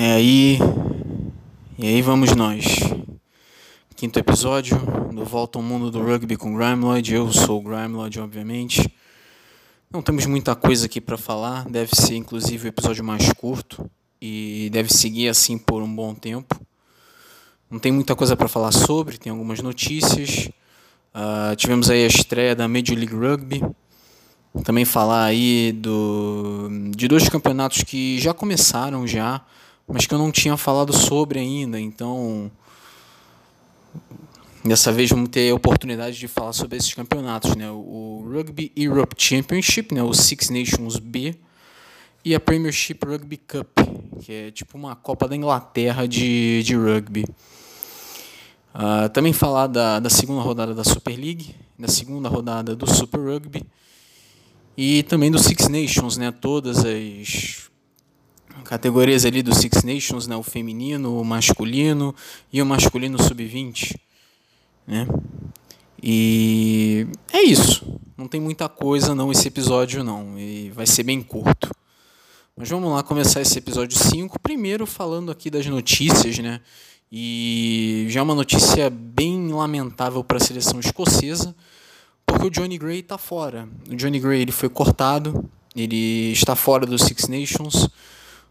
É aí. E aí vamos nós. Quinto episódio do Volta ao Mundo do Rugby com Grimeloid. Eu sou o Grimeloid, obviamente. Não temos muita coisa aqui para falar. Deve ser inclusive o episódio mais curto. E deve seguir assim por um bom tempo. Não tem muita coisa para falar sobre, tem algumas notícias. Uh, tivemos aí a estreia da Major League Rugby. Também falar aí do, de dois campeonatos que já começaram já, mas que eu não tinha falado sobre ainda. Então, dessa vez vamos ter a oportunidade de falar sobre esses campeonatos, né? O Rugby Europe Championship, né? O Six Nations B e a Premiership Rugby Cup, que é tipo uma Copa da Inglaterra de, de rugby. Uh, também falar da, da segunda rodada da Super League, da segunda rodada do Super Rugby e também do Six Nations, né? Todas as categorias ali do Six Nations, né? O feminino, o masculino e o masculino sub-20, né? E é isso. Não tem muita coisa não esse episódio não, e vai ser bem curto. Mas vamos lá começar esse episódio 5, primeiro falando aqui das notícias, né? E já uma notícia bem lamentável para a seleção escocesa, porque o Johnny Gray está fora. O Johnny Gray ele foi cortado, ele está fora dos Six Nations.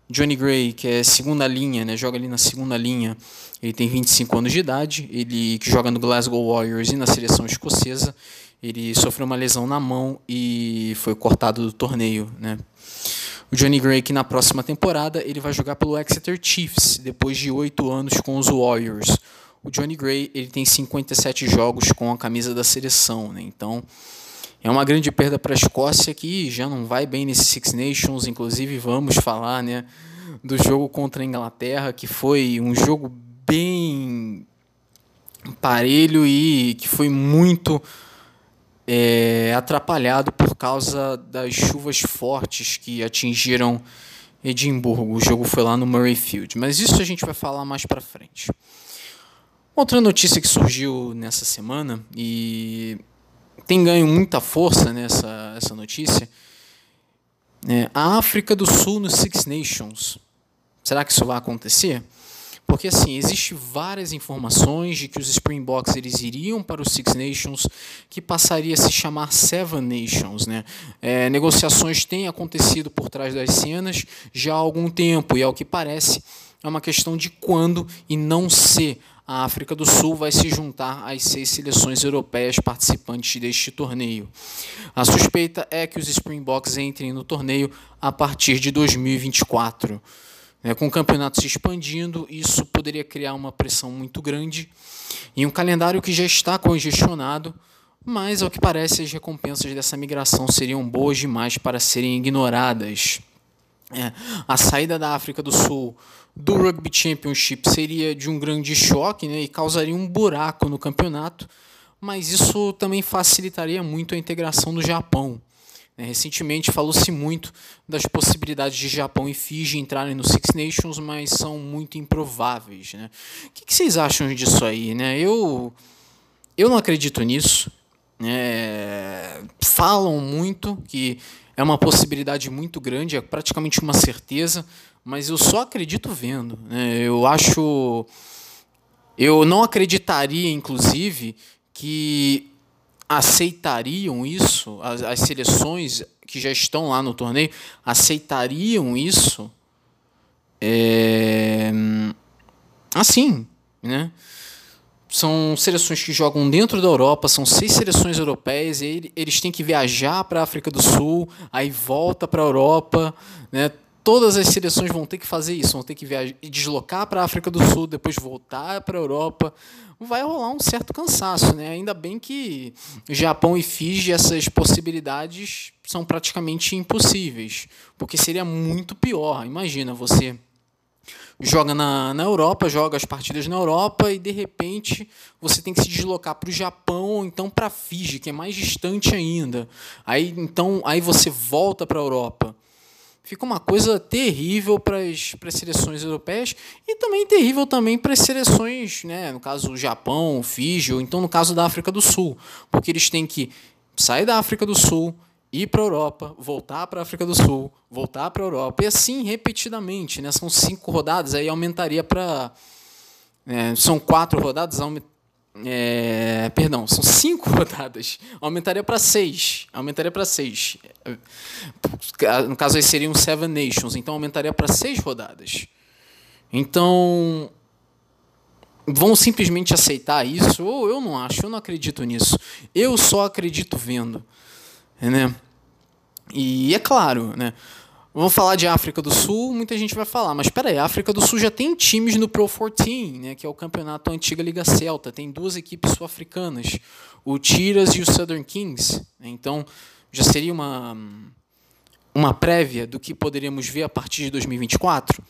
Johnny Gray, que é segunda linha, né, joga ali na segunda linha, ele tem 25 anos de idade, ele que joga no Glasgow Warriors e na seleção escocesa, ele sofreu uma lesão na mão e foi cortado do torneio, né? O Johnny Gray que na próxima temporada ele vai jogar pelo Exeter Chiefs depois de oito anos com os Warriors. O Johnny Gray ele tem 57 jogos com a camisa da seleção, né? então é uma grande perda para a Escócia que já não vai bem nesse Six Nations. Inclusive vamos falar né, do jogo contra a Inglaterra que foi um jogo bem parelho e que foi muito é, atrapalhado por causa das chuvas fortes que atingiram Edimburgo. O jogo foi lá no Murrayfield, mas isso a gente vai falar mais para frente. Outra notícia que surgiu nessa semana e tem ganho muita força nessa essa notícia é a África do Sul nos Six Nations. Será que isso vai acontecer? Porque assim, existe várias informações de que os Springboks eles iriam para os Six Nations, que passaria a se chamar Seven Nations. Né? É, negociações têm acontecido por trás das cenas já há algum tempo, e ao que parece é uma questão de quando e não se a África do Sul vai se juntar às seis seleções europeias participantes deste torneio. A suspeita é que os Springboks entrem no torneio a partir de 2024. É, com o campeonato se expandindo, isso poderia criar uma pressão muito grande em um calendário que já está congestionado, mas ao que parece as recompensas dessa migração seriam boas demais para serem ignoradas. É, a saída da África do Sul do Rugby Championship seria de um grande choque né, e causaria um buraco no campeonato, mas isso também facilitaria muito a integração do Japão. Né, recentemente falou-se muito das possibilidades de Japão e Fiji entrarem no Six Nations, mas são muito improváveis. Né? O que, vocês acham disso aí? Né? Eu, eu não acredito nisso. É, falam muito que é uma possibilidade muito grande, é praticamente uma certeza, mas eu só acredito vendo. Né? Eu acho. Eu não acreditaria, inclusive, que aceitariam isso, as, as seleções que já estão lá no torneio aceitariam isso é, assim, né? São seleções que jogam dentro da Europa, são seis seleções europeias, e eles têm que viajar para a África do Sul, aí volta para a Europa, né? todas as seleções vão ter que fazer isso, vão ter que viajar, deslocar para a África do Sul, depois voltar para a Europa. Vai rolar um certo cansaço, né? Ainda bem que Japão e Fiji essas possibilidades são praticamente impossíveis, porque seria muito pior. Imagina você joga na, na Europa, joga as partidas na Europa e de repente você tem que se deslocar para o Japão ou então para Fiji, que é mais distante ainda. Aí então aí você volta para a Europa fica uma coisa terrível para as, seleções europeias e também terrível também para as seleções, né, no caso o Japão, Fiji, ou então no caso da África do Sul, porque eles têm que sair da África do Sul, ir para a Europa, voltar para a África do Sul, voltar para a Europa, e assim repetidamente. Né? São cinco rodadas, aí aumentaria para. É, são quatro rodadas, é, perdão, são cinco rodadas. Aumentaria para seis. Aumentaria para seis. No caso, aí seriam Seven Nations. Então, aumentaria para seis rodadas. Então, vão simplesmente aceitar isso? Ou eu não acho, eu não acredito nisso. Eu só acredito vendo. Né? E é claro, né? Vamos falar de África do Sul, muita gente vai falar, mas espera aí, a África do Sul já tem times no Pro 14, né, que é o campeonato antiga Liga Celta, tem duas equipes sul-africanas, o Tiras e o Southern Kings. Então, já seria uma uma prévia do que poderíamos ver a partir de 2024?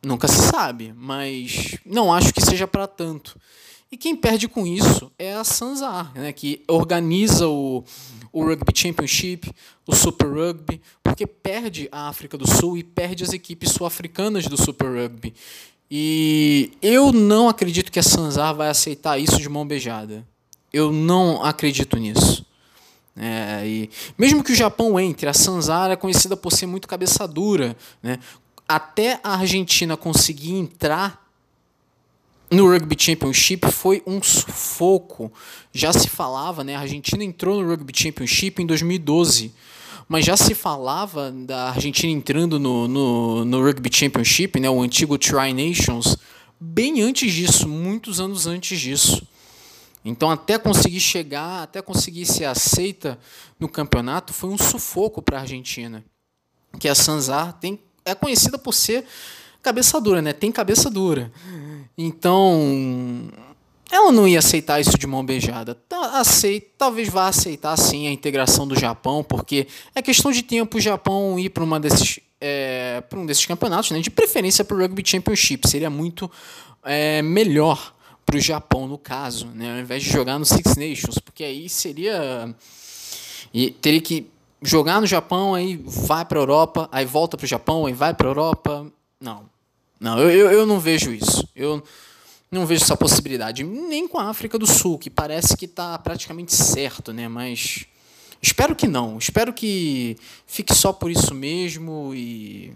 Nunca se sabe, mas não acho que seja para tanto. E quem perde com isso é a Sanzar, né, que organiza o, o Rugby Championship, o Super Rugby, porque perde a África do Sul e perde as equipes sul-africanas do Super Rugby. E eu não acredito que a Sanzar vai aceitar isso de mão beijada. Eu não acredito nisso. É, e mesmo que o Japão entre, a Sanzar é conhecida por ser muito cabeça dura. Né? Até a Argentina conseguir entrar no Rugby Championship foi um sufoco. Já se falava, né? A Argentina entrou no Rugby Championship em 2012, mas já se falava da Argentina entrando no, no, no Rugby Championship, né? O antigo Tri Nations, bem antes disso, muitos anos antes disso. Então, até conseguir chegar, até conseguir ser aceita no campeonato, foi um sufoco para a Argentina. Que a Sanzar tem, é conhecida por ser cabeça dura, né? Tem cabeça dura. Então, ela não ia aceitar isso de mão beijada. Tá, aceita, talvez vá aceitar sim a integração do Japão, porque é questão de tempo o Japão ir para uma desses é, para um desses campeonatos, né? de preferência para o Rugby Championship. Seria muito é, melhor para o Japão, no caso, né? ao invés de jogar no Six Nations, porque aí seria. E teria que jogar no Japão, aí vai para a Europa, aí volta para o Japão, aí vai para a Europa. Não. Não, eu, eu, eu não vejo isso. Eu não vejo essa possibilidade. Nem com a África do Sul, que parece que está praticamente certo, né? Mas espero que não. Espero que fique só por isso mesmo e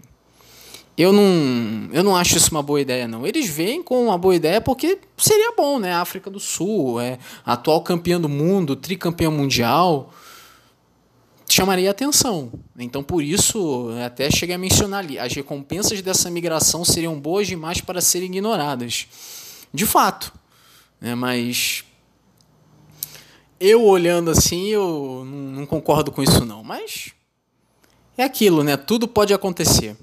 eu não, eu não acho isso uma boa ideia, não. Eles veem com uma boa ideia porque seria bom, né? A África do Sul é atual campeã do mundo, tricampeã mundial chamaria atenção. Então, por isso, até cheguei a mencionar ali, as recompensas dessa migração seriam boas demais para serem ignoradas. De fato. Né? Mas eu olhando assim, eu não concordo com isso não. Mas é aquilo, né? Tudo pode acontecer.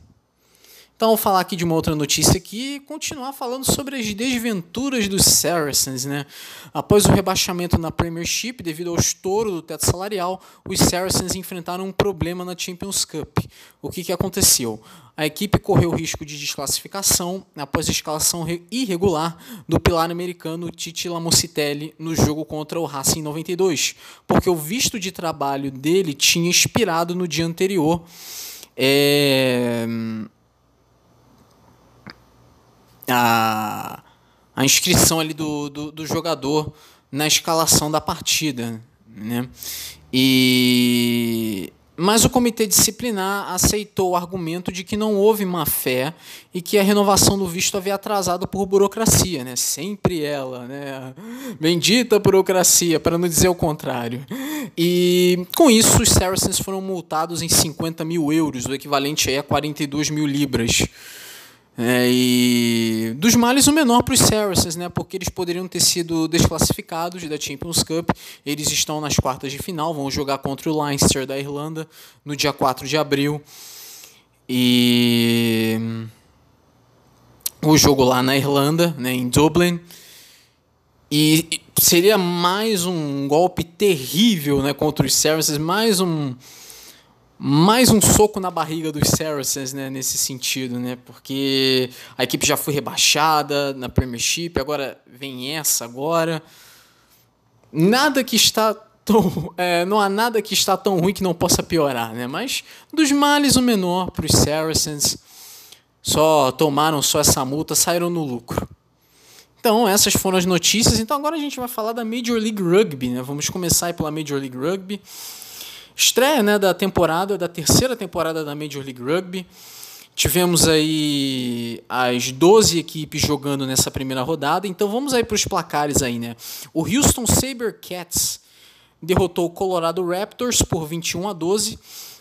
Então, vou falar aqui de uma outra notícia aqui e continuar falando sobre as desventuras dos Saracens. Né? Após o rebaixamento na Premiership, devido ao estouro do teto salarial, os Saracens enfrentaram um problema na Champions Cup. O que, que aconteceu? A equipe correu risco de desclassificação após a escalação irregular do pilar americano Titi Lamocitelli no jogo contra o Racing 92, porque o visto de trabalho dele tinha expirado no dia anterior. É a, a inscrição ali do, do, do jogador na escalação da partida. Né? E mas o comitê disciplinar aceitou o argumento de que não houve má fé e que a renovação do visto havia atrasado por burocracia, né? Sempre ela, né? Bendita burocracia, para não dizer o contrário. E com isso, os Saracens foram multados em 50 mil euros, o equivalente a 42 mil libras. É, e dos males o menor para os Saracens, né, porque eles poderiam ter sido desclassificados da Champions Cup. Eles estão nas quartas de final, vão jogar contra o Leinster da Irlanda no dia 4 de abril. E o jogo lá na Irlanda, né, em Dublin. E seria mais um golpe terrível né, contra os Saracens, mais um mais um soco na barriga dos Saracens, né, nesse sentido, né, porque a equipe já foi rebaixada na Premiership, agora vem essa agora. Nada que está tão, é, não há nada que está tão ruim que não possa piorar, né, mas dos males o menor para os Saracens. Só tomaram só essa multa, saíram no lucro. Então, essas foram as notícias. Então, agora a gente vai falar da Major League Rugby. Né? Vamos começar pela Major League Rugby. Estreia né, da temporada, da terceira temporada da Major League Rugby. Tivemos aí as 12 equipes jogando nessa primeira rodada, então vamos aí para os placares aí, né? O Houston Sabercats derrotou o Colorado Raptors por 21 a 12.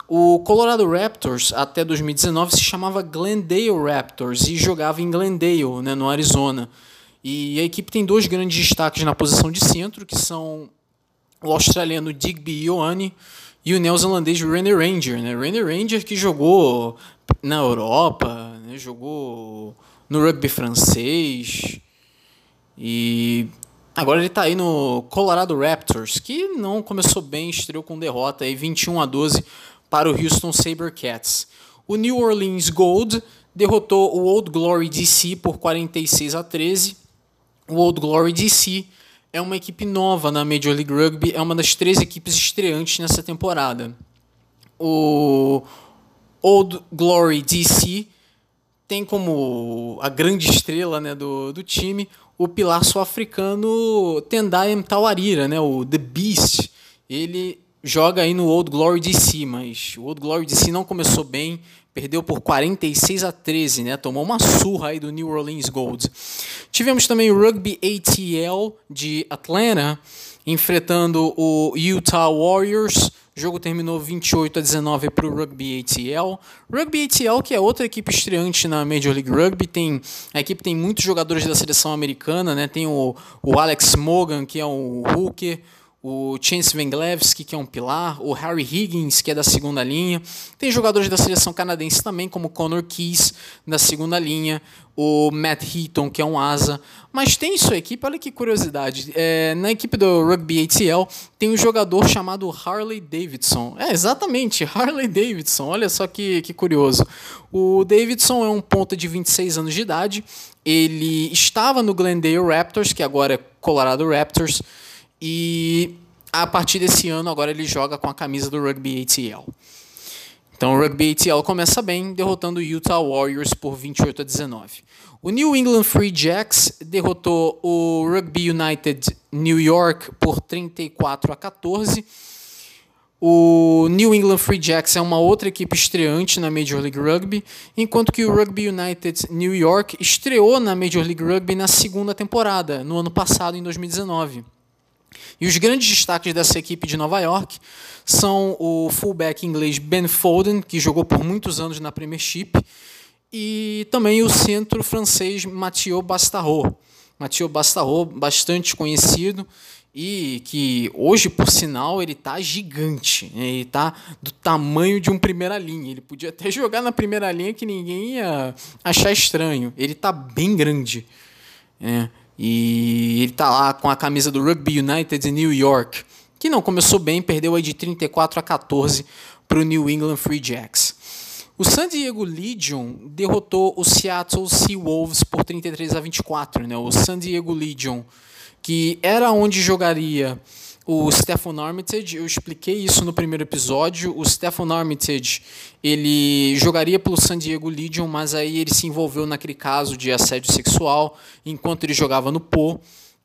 O Colorado Raptors até 2019 se chamava Glendale Raptors e jogava em Glendale, né, no Arizona. E a equipe tem dois grandes destaques na posição de centro, que são o australiano Digby Ioane e o neozelandês René Ranger. Né? René Ranger que jogou na Europa, né? jogou no rugby francês e agora ele está aí no Colorado Raptors, que não começou bem, estreou com derrota aí 21 a 12 para o Houston Sabercats. O New Orleans Gold derrotou o Old Glory DC por 46 a 13. O Old Glory DC é uma equipe nova na Major League Rugby, é uma das três equipes estreantes nessa temporada. O Old Glory DC tem como a grande estrela né, do, do time o pilar sul-africano Tendai Mtawarira, né, o The Beast. Ele joga aí no Old Glory DC, mas o Old Glory DC não começou bem, perdeu por 46 a 13, né? Tomou uma surra aí do New Orleans Gold. Tivemos também o Rugby ATL de Atlanta enfrentando o Utah Warriors. O jogo terminou 28 a 19 para o Rugby ATL. Rugby ATL, que é outra equipe estreante na Major League Rugby, tem a equipe tem muitos jogadores da seleção americana, né? Tem o, o Alex Morgan, que é um hooker, o Chance Venglevski, que é um pilar, o Harry Higgins, que é da segunda linha. Tem jogadores da seleção canadense também, como Connor Keys, da segunda linha, o Matt Heaton, que é um asa. Mas tem sua equipe, olha que curiosidade. É, na equipe do Rugby ATL tem um jogador chamado Harley Davidson. É, exatamente, Harley Davidson. Olha só que, que curioso. O Davidson é um ponta de 26 anos de idade. Ele estava no Glendale Raptors, que agora é Colorado Raptors e a partir desse ano, agora ele joga com a camisa do Rugby ATL. Então o Rugby ATL começa bem, derrotando o Utah Warriors por 28 a 19. O New England Free Jacks derrotou o Rugby United New York por 34 a 14. O New England Free Jacks é uma outra equipe estreante na Major League Rugby, enquanto que o Rugby United New York estreou na Major League Rugby na segunda temporada, no ano passado, em 2019. E os grandes destaques dessa equipe de Nova York são o fullback inglês Ben Foden, que jogou por muitos anos na Premiership, e também o centro francês Mathieu Bastarot. Mathieu Bastarot, bastante conhecido e que hoje, por sinal, ele está gigante. Né? Ele está do tamanho de um primeira linha. Ele podia até jogar na primeira linha que ninguém ia achar estranho. Ele está bem grande. É. E ele está lá com a camisa do Rugby United de New York, que não começou bem, perdeu aí de 34 a 14 para o New England Free Jacks. O San Diego Legion derrotou o Seattle Seawolves por 33 a 24. Né? O San Diego Legion, que era onde jogaria o Stephen Armitage, eu expliquei isso no primeiro episódio. O Stephen Armitage, ele jogaria pelo San Diego Legion, mas aí ele se envolveu naquele caso de assédio sexual enquanto ele jogava no Po.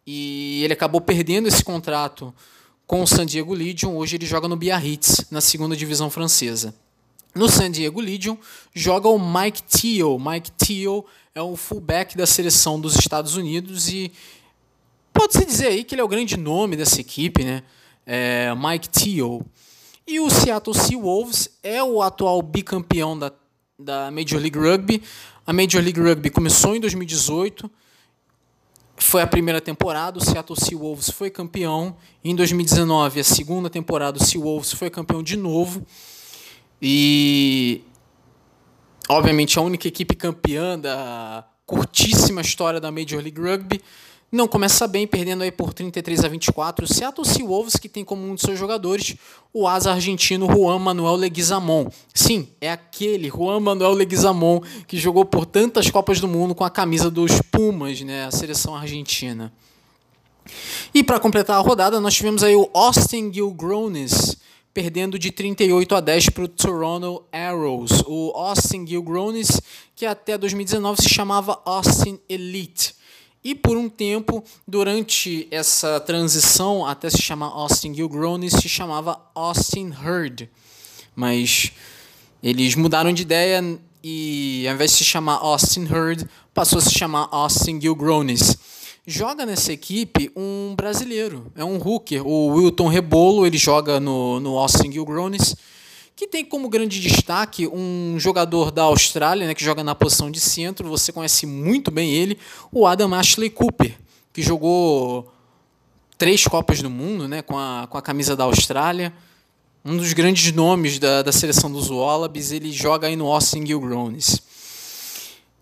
E ele acabou perdendo esse contrato com o San Diego Legion. Hoje ele joga no Biarritz, na segunda divisão francesa. No San Diego Legion joga o Mike Teal. Mike Teal é o fullback da seleção dos Estados Unidos e Pode-se dizer aí que ele é o grande nome dessa equipe, né? É Mike Teal. E o Seattle Seawolves é o atual bicampeão da, da Major League Rugby. A Major League Rugby começou em 2018, foi a primeira temporada, o Seattle Seawolves foi campeão. Em 2019, a segunda temporada, o Seawolves foi campeão de novo. E, obviamente, a única equipe campeã da curtíssima história da Major League Rugby. Não começa bem, perdendo aí por 33 a 24. O Seattle Seawolves, que tem como um de seus jogadores o asa argentino Juan Manuel Leguizamon. Sim, é aquele Juan Manuel Leguizamon que jogou por tantas Copas do Mundo com a camisa dos Pumas, né, a seleção argentina. E para completar a rodada, nós tivemos aí o Austin Gilgronis, perdendo de 38 a 10 para o Toronto Arrows. O Austin Gilgronis, que até 2019 se chamava Austin Elite. E por um tempo, durante essa transição até se chamar Austin Gilgronis, se chamava Austin Hurd. Mas eles mudaram de ideia e ao invés de se chamar Austin Hurd, passou a se chamar Austin Gilgronis. Joga nessa equipe um brasileiro, é um hooker, o Wilton Rebolo, ele joga no, no Austin Gilgronis que tem como grande destaque um jogador da Austrália, né, que joga na posição de centro, você conhece muito bem ele, o Adam Ashley Cooper, que jogou três Copas do Mundo né, com, a, com a camisa da Austrália, um dos grandes nomes da, da seleção dos Wallabies, ele joga aí no Austin Gilgronis.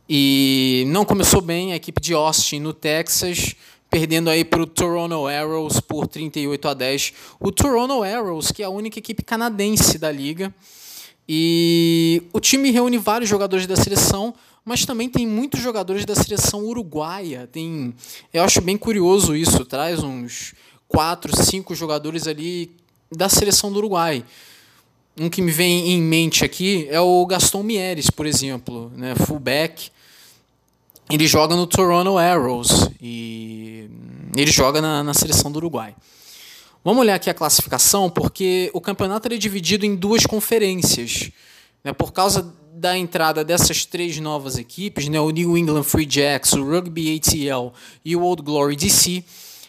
E não começou bem a equipe de Austin no Texas, perdendo aí para o Toronto Arrows por 38 a 10. O Toronto Arrows, que é a única equipe canadense da liga. E o time reúne vários jogadores da seleção, mas também tem muitos jogadores da seleção uruguaia. Tem, eu acho bem curioso isso, traz uns 4, 5 jogadores ali da seleção do Uruguai. Um que me vem em mente aqui é o Gaston Mieres, por exemplo, né, fullback ele joga no Toronto Arrows e ele joga na, na seleção do Uruguai. Vamos olhar aqui a classificação, porque o campeonato é dividido em duas conferências. Né? Por causa da entrada dessas três novas equipes, né? o New England Free Jacks, o Rugby ATL e o Old Glory DC,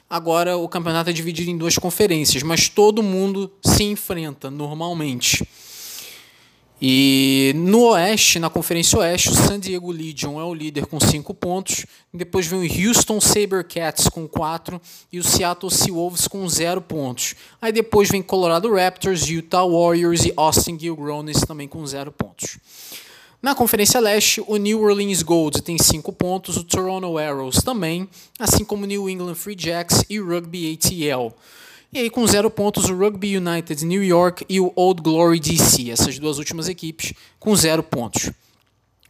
agora o campeonato é dividido em duas conferências, mas todo mundo se enfrenta normalmente. E no Oeste, na Conferência Oeste, o San Diego Legion é o líder com 5 pontos. Depois vem o Houston Sabercats com 4 e o Seattle Seawolves com 0 pontos. Aí depois vem Colorado Raptors, Utah Warriors e Austin Gilgronis também com 0 pontos. Na Conferência Leste, o New Orleans Gold tem 5 pontos, o Toronto Arrows também, assim como o New England Free Jacks e o Rugby ATL. E aí, com zero pontos, o Rugby United New York e o Old Glory DC, essas duas últimas equipes, com zero pontos.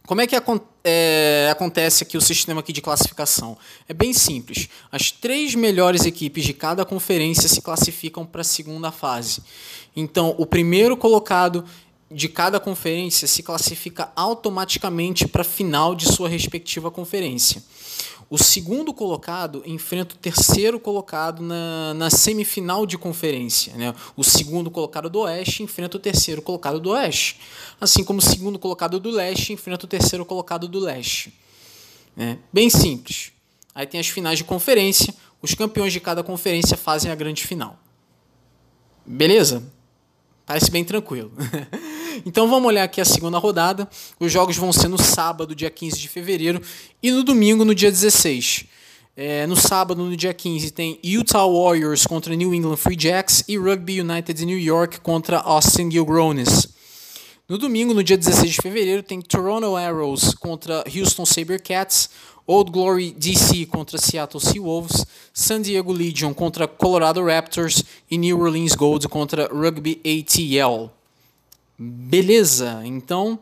Como é que é, acontece aqui o sistema aqui de classificação? É bem simples. As três melhores equipes de cada conferência se classificam para a segunda fase. Então, o primeiro colocado de cada conferência se classifica automaticamente para a final de sua respectiva conferência. O segundo colocado enfrenta o terceiro colocado na, na semifinal de conferência. Né? O segundo colocado do Oeste enfrenta o terceiro colocado do Oeste. Assim como o segundo colocado do Leste enfrenta o terceiro colocado do Leste. É bem simples. Aí tem as finais de conferência. Os campeões de cada conferência fazem a grande final. Beleza? Parece bem tranquilo. Então vamos olhar aqui a segunda rodada. Os jogos vão ser no sábado, dia 15 de fevereiro, e no domingo, no dia 16. É, no sábado, no dia 15, tem Utah Warriors contra New England Free Jacks e Rugby United New York contra Austin Gilgronis. No domingo, no dia 16 de fevereiro, tem Toronto Arrows contra Houston Sabercats, Old Glory DC contra Seattle Seawolves, San Diego Legion contra Colorado Raptors e New Orleans Gold contra Rugby ATL. Beleza, então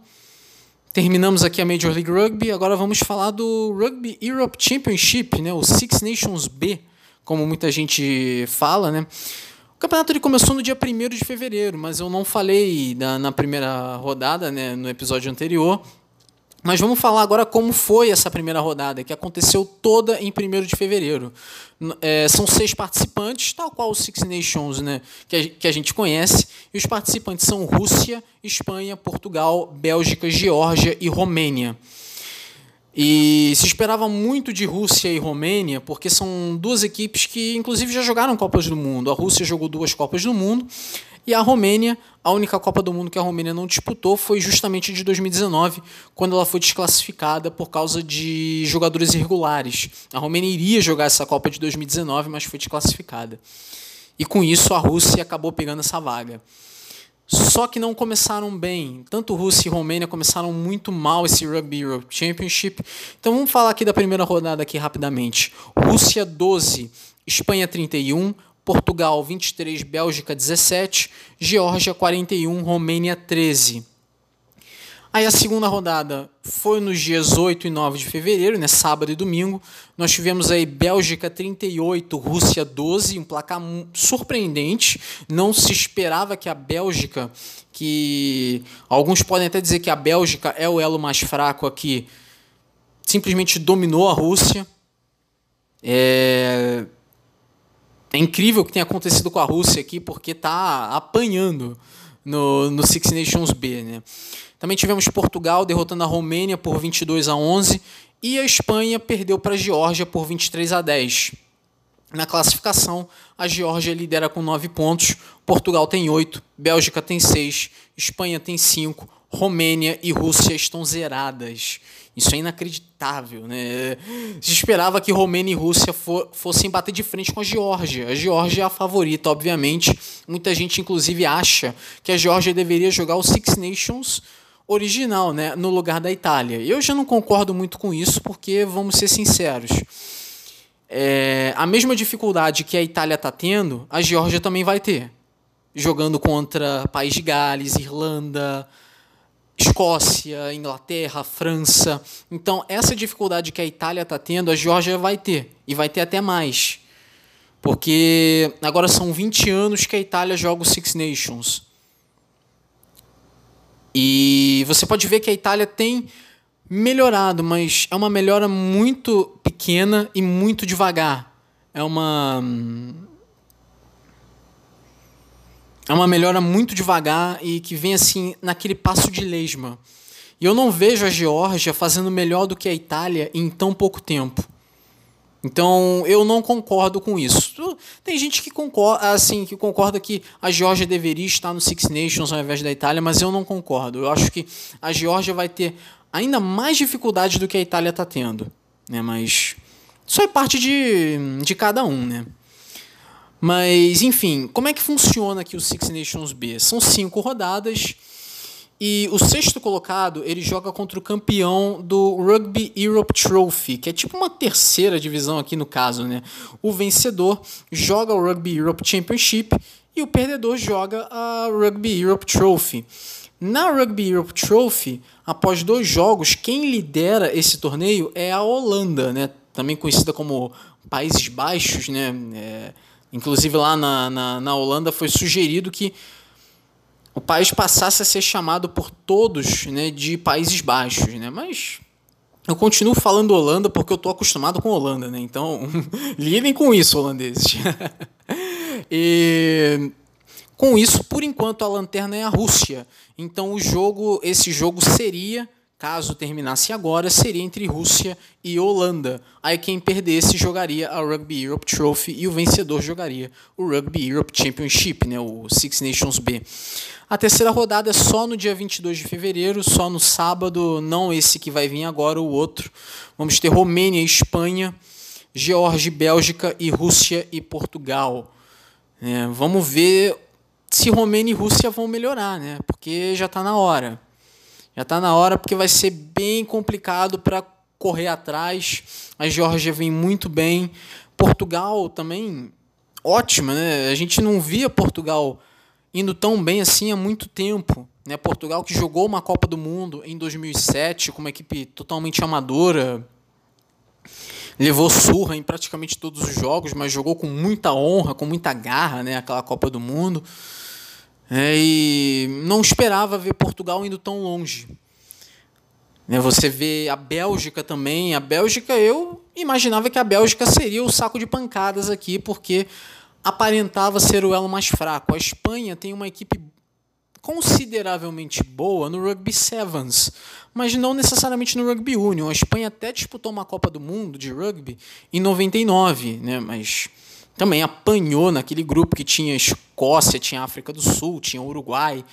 terminamos aqui a Major League Rugby. Agora vamos falar do Rugby Europe Championship, né? o Six Nations B, como muita gente fala. Né? O campeonato ele começou no dia 1 de fevereiro, mas eu não falei na, primeira rodada, né, no episódio anterior. Mas vamos falar agora como foi essa primeira rodada, que aconteceu toda em 1 de fevereiro. É, são seis participantes, tal qual os Six Nations né, que, a, que a gente conhece. E os participantes são Rússia, Espanha, Portugal, Bélgica, Geórgia e Romênia. E se esperava muito de Rússia e Romênia, porque são duas equipes que, inclusive, já jogaram Copas do Mundo. A Rússia jogou duas Copas do Mundo e a Romênia, a única Copa do Mundo que a Romênia não disputou foi justamente de 2019, quando ela foi desclassificada por causa de jogadores irregulares. A Romênia iria jogar essa Copa de 2019, mas foi desclassificada. E com isso a Rússia acabou pegando essa vaga. Só que não começaram bem. Tanto Rússia e Romênia começaram muito mal esse Rugby Europe Championship. Então vamos falar aqui da primeira rodada aqui rapidamente. Rússia 12, Espanha 31, Portugal 23, Bélgica 17, Geórgia 41, Romênia 13. Aí a segunda rodada foi nos dias 8 e 9 de fevereiro, né, sábado e domingo. Nós tivemos aí Bélgica 38, Rússia 12, um placar surpreendente. Não se esperava que a Bélgica, que alguns podem até dizer que a Bélgica é o elo mais fraco aqui, simplesmente dominou a Rússia. É, é incrível o que tem acontecido com a Rússia aqui, porque está apanhando no, no Six Nations B. Né? Também tivemos Portugal derrotando a Romênia por 22 a 11 e a Espanha perdeu para a Geórgia por 23 a 10. Na classificação, a Geórgia lidera com 9 pontos, Portugal tem 8, Bélgica tem 6, Espanha tem 5, Romênia e Rússia estão zeradas. Isso é inacreditável, né? Se esperava que Romênia e Rússia fossem bater de frente com a Geórgia. A Geórgia é a favorita, obviamente. Muita gente, inclusive, acha que a Geórgia deveria jogar o Six Nations original, né? No lugar da Itália. Eu já não concordo muito com isso, porque, vamos ser sinceros, é, a mesma dificuldade que a Itália está tendo, a Geórgia também vai ter. Jogando contra País de Gales, Irlanda, Escócia, Inglaterra, França. Então, essa dificuldade que a Itália está tendo, a Geórgia vai ter. E vai ter até mais. Porque agora são 20 anos que a Itália joga o Six Nations. E você pode ver que a Itália tem melhorado, mas é uma melhora muito pequena e muito devagar. É uma é uma melhora muito devagar e que vem assim naquele passo de lesma. E eu não vejo a Geórgia fazendo melhor do que a Itália em tão pouco tempo. Então eu não concordo com isso. Tem gente que concorda, assim, que concorda que a Geórgia deveria estar no Six Nations ao invés da Itália, mas eu não concordo. Eu acho que a Geórgia vai ter ainda mais dificuldade do que a Itália está tendo, né? Mas isso é parte de, de cada um, né? Mas, enfim, como é que funciona aqui o Six Nations B? São cinco rodadas e o sexto colocado ele joga contra o campeão do Rugby Europe Trophy, que é tipo uma terceira divisão aqui no caso, né? O vencedor joga o Rugby Europe Championship e o perdedor joga a Rugby Europe Trophy. Na Rugby Europe Trophy, após dois jogos, quem lidera esse torneio é a Holanda, né? Também conhecida como Países Baixos, né? É Inclusive lá na, na, na Holanda foi sugerido que o país passasse a ser chamado por todos né, de Países Baixos, né? Mas eu continuo falando Holanda porque eu estou acostumado com Holanda, né? Então lidem com isso, holandeses. e com isso, por enquanto, a lanterna é a Rússia. Então o jogo, esse jogo seria caso terminasse agora, seria entre Rússia e Holanda. Aí quem perdesse jogaria a Rugby Europe Trophy e o vencedor jogaria o Rugby Europe Championship, né, o Six Nations B. A terceira rodada é só no dia 22 de fevereiro, só no sábado, não esse que vai vir agora, o outro. Vamos ter Romênia e Espanha, Geórgia, Bélgica e Rússia e Portugal. É, vamos ver se Romênia e Rússia vão melhorar, né? Porque já está na hora. Já está na hora porque vai ser bem complicado para correr atrás. A Geórgia vem muito bem. Portugal também ótima, né? A gente não via Portugal indo tão bem assim há muito tempo. Né? Portugal que jogou uma Copa do Mundo em 2007 com uma equipe totalmente amadora, levou surra em praticamente todos os jogos, mas jogou com muita honra, com muita garra, né? Aquela Copa do Mundo. É, e não esperava ver Portugal indo tão longe. É, você vê a Bélgica também. A Bélgica, eu imaginava que a Bélgica seria o saco de pancadas aqui, porque aparentava ser o elo mais fraco. A Espanha tem uma equipe consideravelmente boa no Rugby Sevens, mas não necessariamente no Rugby Union. A Espanha até disputou uma Copa do Mundo de rugby em 99, né? mas também apanhou naquele grupo que tinha Escócia, tinha África do Sul, tinha Uruguai,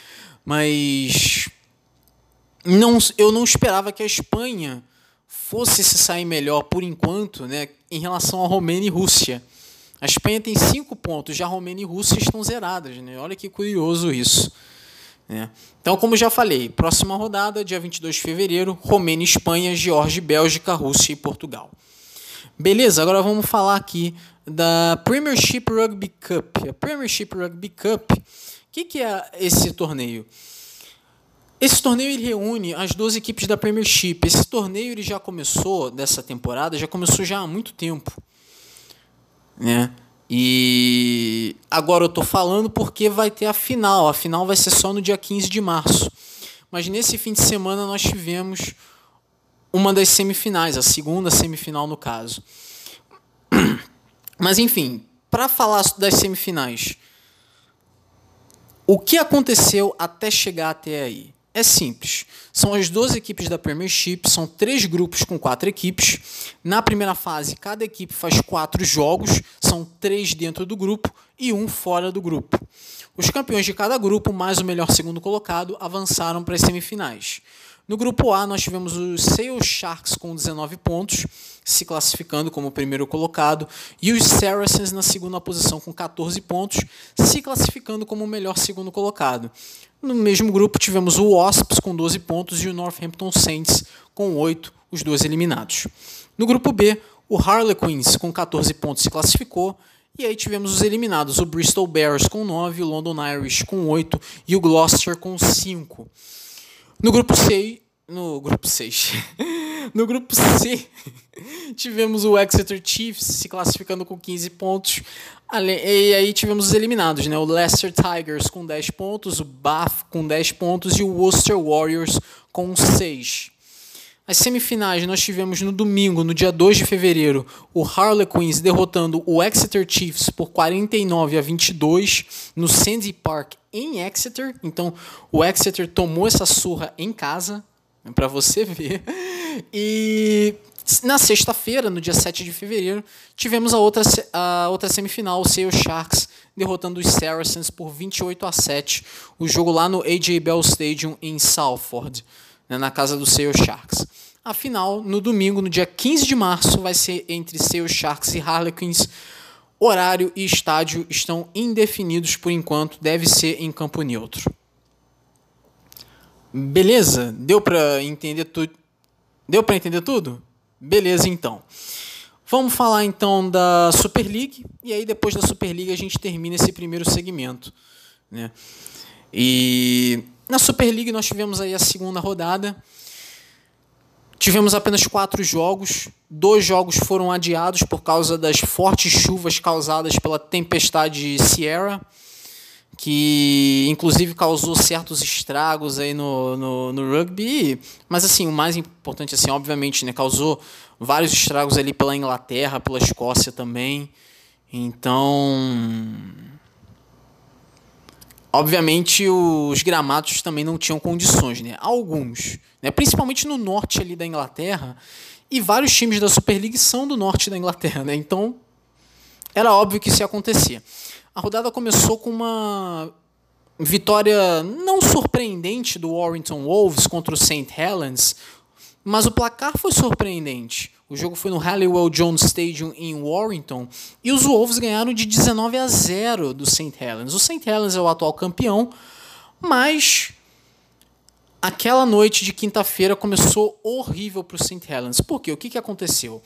mas não, eu não esperava que a Espanha fosse se sair melhor por enquanto, né, em relação a Romênia e Rússia. A Espanha tem cinco pontos, já a Romênia e Rússia estão zeradas, né? Olha que curioso isso. Né? Então, como já falei, próxima rodada, dia 22 de fevereiro, Romênia, Espanha, Geórgia, Bélgica, Rússia e Portugal. Beleza, agora vamos falar aqui da Premiership Rugby Cup. A Premiership Rugby Cup, o que, que é esse torneio? Esse torneio ele reúne as duas equipes da Premiership. Esse torneio ele já começou dessa temporada, já começou já há muito tempo, né? E agora eu estou falando porque vai ter a final. A final vai ser só no dia 15 de março. Mas nesse fim de semana nós tivemos uma das semifinais, a segunda semifinal no caso. Mas enfim, para falar das semifinais, o que aconteceu até chegar até aí? É simples. São as duas equipes da Premiership, são três grupos com quatro equipes. Na primeira fase, cada equipe faz quatro jogos, são três dentro do grupo e um fora do grupo. Os campeões de cada grupo, mais o melhor segundo colocado, avançaram para as semifinais. No grupo A, nós tivemos os Sale Sharks com 19 pontos, se classificando como primeiro colocado, e os Saracens na segunda posição com 14 pontos, se classificando como o melhor segundo colocado. No mesmo grupo, tivemos o Wasps com 12 pontos e o Northampton Saints com 8, os dois eliminados. No grupo B, o Harlequins com 14 pontos se classificou, e aí tivemos os eliminados, o Bristol Bears com 9, o London Irish com 8 e o Gloucester com 5. No grupo C, no grupo 6. no grupo C, tivemos o Exeter Chiefs se classificando com 15 pontos. E aí tivemos os eliminados, né? O Leicester Tigers com 10 pontos, o Bath com 10 pontos e o Worcester Warriors com 6. As semifinais nós tivemos no domingo, no dia 2 de fevereiro, o Harlequins derrotando o Exeter Chiefs por 49 a 22 no Sandy Park em Exeter. Então, o Exeter tomou essa surra em casa, né, para você ver. E na sexta-feira, no dia 7 de fevereiro, tivemos a outra, a outra semifinal, o Sale Sharks derrotando os Saracens por 28 a 7, o jogo lá no AJ Bell Stadium em Salford né, na casa do Sale Sharks. A final, no domingo, no dia 15 de março, vai ser entre Sale Sharks e Harlequins. Horário e estádio estão indefinidos por enquanto, deve ser em campo neutro. Beleza? Deu para entender tudo? Deu para entender tudo? Beleza, então. Vamos falar então da Super League e aí depois da Super League a gente termina esse primeiro segmento, né? E na Super League nós tivemos aí a segunda rodada. Tivemos apenas quatro jogos. Dois jogos foram adiados por causa das fortes chuvas causadas pela tempestade Sierra, que inclusive causou certos estragos aí no, no, no rugby. Mas assim, o mais importante, assim, obviamente, né, causou vários estragos ali pela Inglaterra, pela Escócia também. Então, Obviamente os gramados também não tinham condições, né? Alguns, né? principalmente no norte ali da Inglaterra, e vários times da Super League são do norte da Inglaterra, né? Então era óbvio que isso ia acontecer. A rodada começou com uma vitória não surpreendente do Warrington Wolves contra o St. Helens, mas o placar foi surpreendente. O jogo foi no Halliwell Jones Stadium em Warrington e os Wolves ganharam de 19 a 0 do St. Helens. O St. Helens é o atual campeão, mas aquela noite de quinta-feira começou horrível para o St. Helens. Por quê? O que, que aconteceu?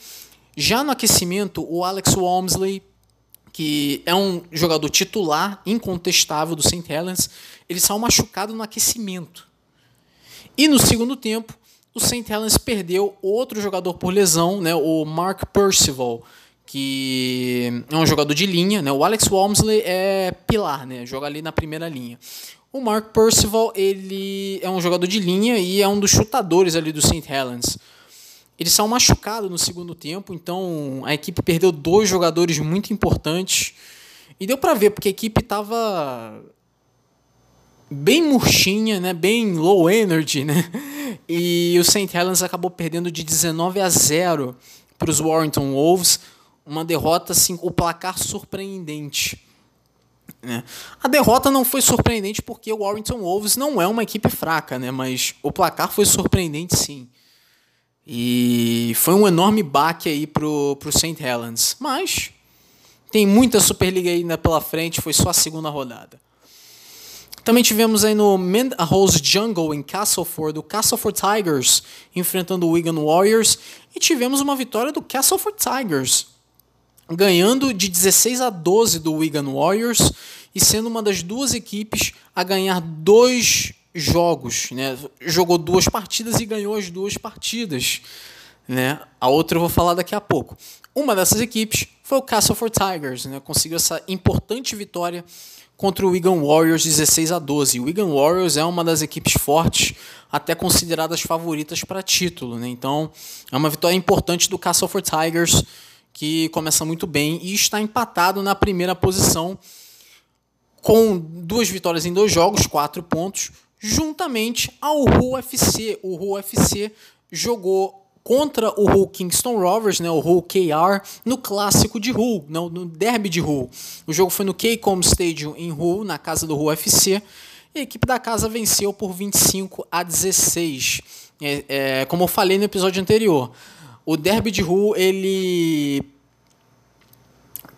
Já no aquecimento, o Alex Walmsley, que é um jogador titular incontestável do St. Helens, ele saiu machucado no aquecimento. E no segundo tempo, o St. Helens perdeu outro jogador por lesão, né, o Mark Percival, que é um jogador de linha. Né, o Alex Walmsley é pilar, né, joga ali na primeira linha. O Mark Percival ele é um jogador de linha e é um dos chutadores ali do St. Helens. Ele saiu machucado no segundo tempo, então a equipe perdeu dois jogadores muito importantes. E deu para ver, porque a equipe estava bem murchinha, né? bem low energy, né? E o St. Helens acabou perdendo de 19 a 0 para os Warrington Wolves, uma derrota assim, o placar surpreendente. Né? A derrota não foi surpreendente porque o Warrington Wolves não é uma equipe fraca, né? mas o placar foi surpreendente sim. E foi um enorme baque aí pro, pro St. Helens. Mas tem muita Superliga ainda pela frente, foi só a segunda rodada. Também tivemos aí no Mendhose Jungle em Castleford, o Castleford Tigers enfrentando o Wigan Warriors e tivemos uma vitória do Castleford Tigers, ganhando de 16 a 12 do Wigan Warriors e sendo uma das duas equipes a ganhar dois jogos, né? Jogou duas partidas e ganhou as duas partidas, né? A outra eu vou falar daqui a pouco. Uma dessas equipes foi o Castleford Tigers, né? Conseguiu essa importante vitória contra o Wigan Warriors 16 a 12. O Wigan Warriors é uma das equipes fortes, até consideradas favoritas para título, né? Então, é uma vitória importante do Castleford Tigers que começa muito bem e está empatado na primeira posição com duas vitórias em dois jogos, quatro pontos, juntamente ao Hull FC. O Hull FC jogou contra o Hull Kingston Rovers, né, o Hull KR, no clássico de Hull, no, no derby de Hull. O jogo foi no Keycom Stadium em Hull, na casa do Hull FC. E a equipe da casa venceu por 25 a 16. É, é, como eu falei no episódio anterior, o derby de Hull ele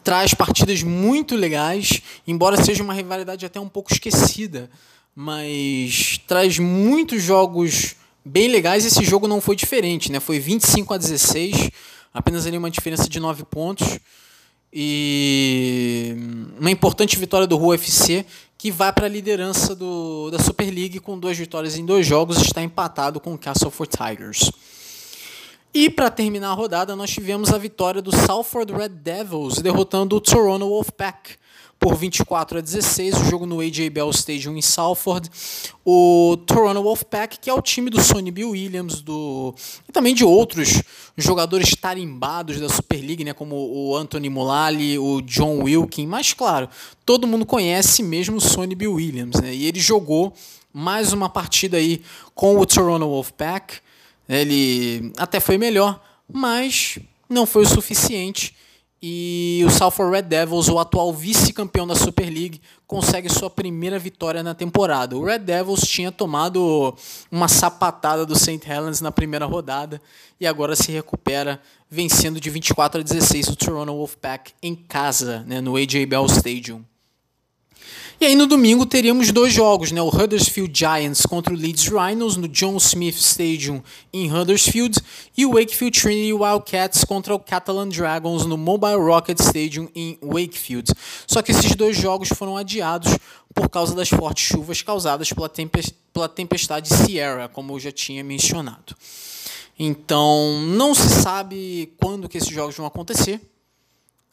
traz partidas muito legais, embora seja uma rivalidade até um pouco esquecida, mas traz muitos jogos bem legais. Esse jogo não foi diferente, né? Foi 25 a 16, apenas ali uma diferença de 9 pontos. E uma importante vitória do UFC que vai para a liderança do, da Super League com duas vitórias em dois jogos, está empatado com o Castleford Tigers. E para terminar a rodada, nós tivemos a vitória do Salford Red Devils, derrotando o Toronto Wolfpack por 24 a 16, o jogo no AJ Bell Stadium em Salford. O Toronto Wolfpack, que é o time do Sonny Bill Williams, do e também de outros jogadores tarimbados da Super League, né, como o Anthony Mulally, o John Wilkin, mas claro, todo mundo conhece mesmo o Sonny Bill Williams, né? E ele jogou mais uma partida aí com o Toronto Wolfpack ele até foi melhor, mas não foi o suficiente. E o Salford Red Devils, o atual vice-campeão da Super League, consegue sua primeira vitória na temporada. O Red Devils tinha tomado uma sapatada do St. Helens na primeira rodada e agora se recupera, vencendo de 24 a 16 o Toronto Wolfpack em casa, né, no AJ Bell Stadium. E aí no domingo teríamos dois jogos, né? O Huddersfield Giants contra o Leeds Rhinos no John Smith Stadium em Huddersfield e o Wakefield Trinity Wildcats contra o Catalan Dragons no Mobile Rocket Stadium em Wakefield. Só que esses dois jogos foram adiados por causa das fortes chuvas causadas pela, pela tempestade Sierra, como eu já tinha mencionado. Então, não se sabe quando que esses jogos vão acontecer.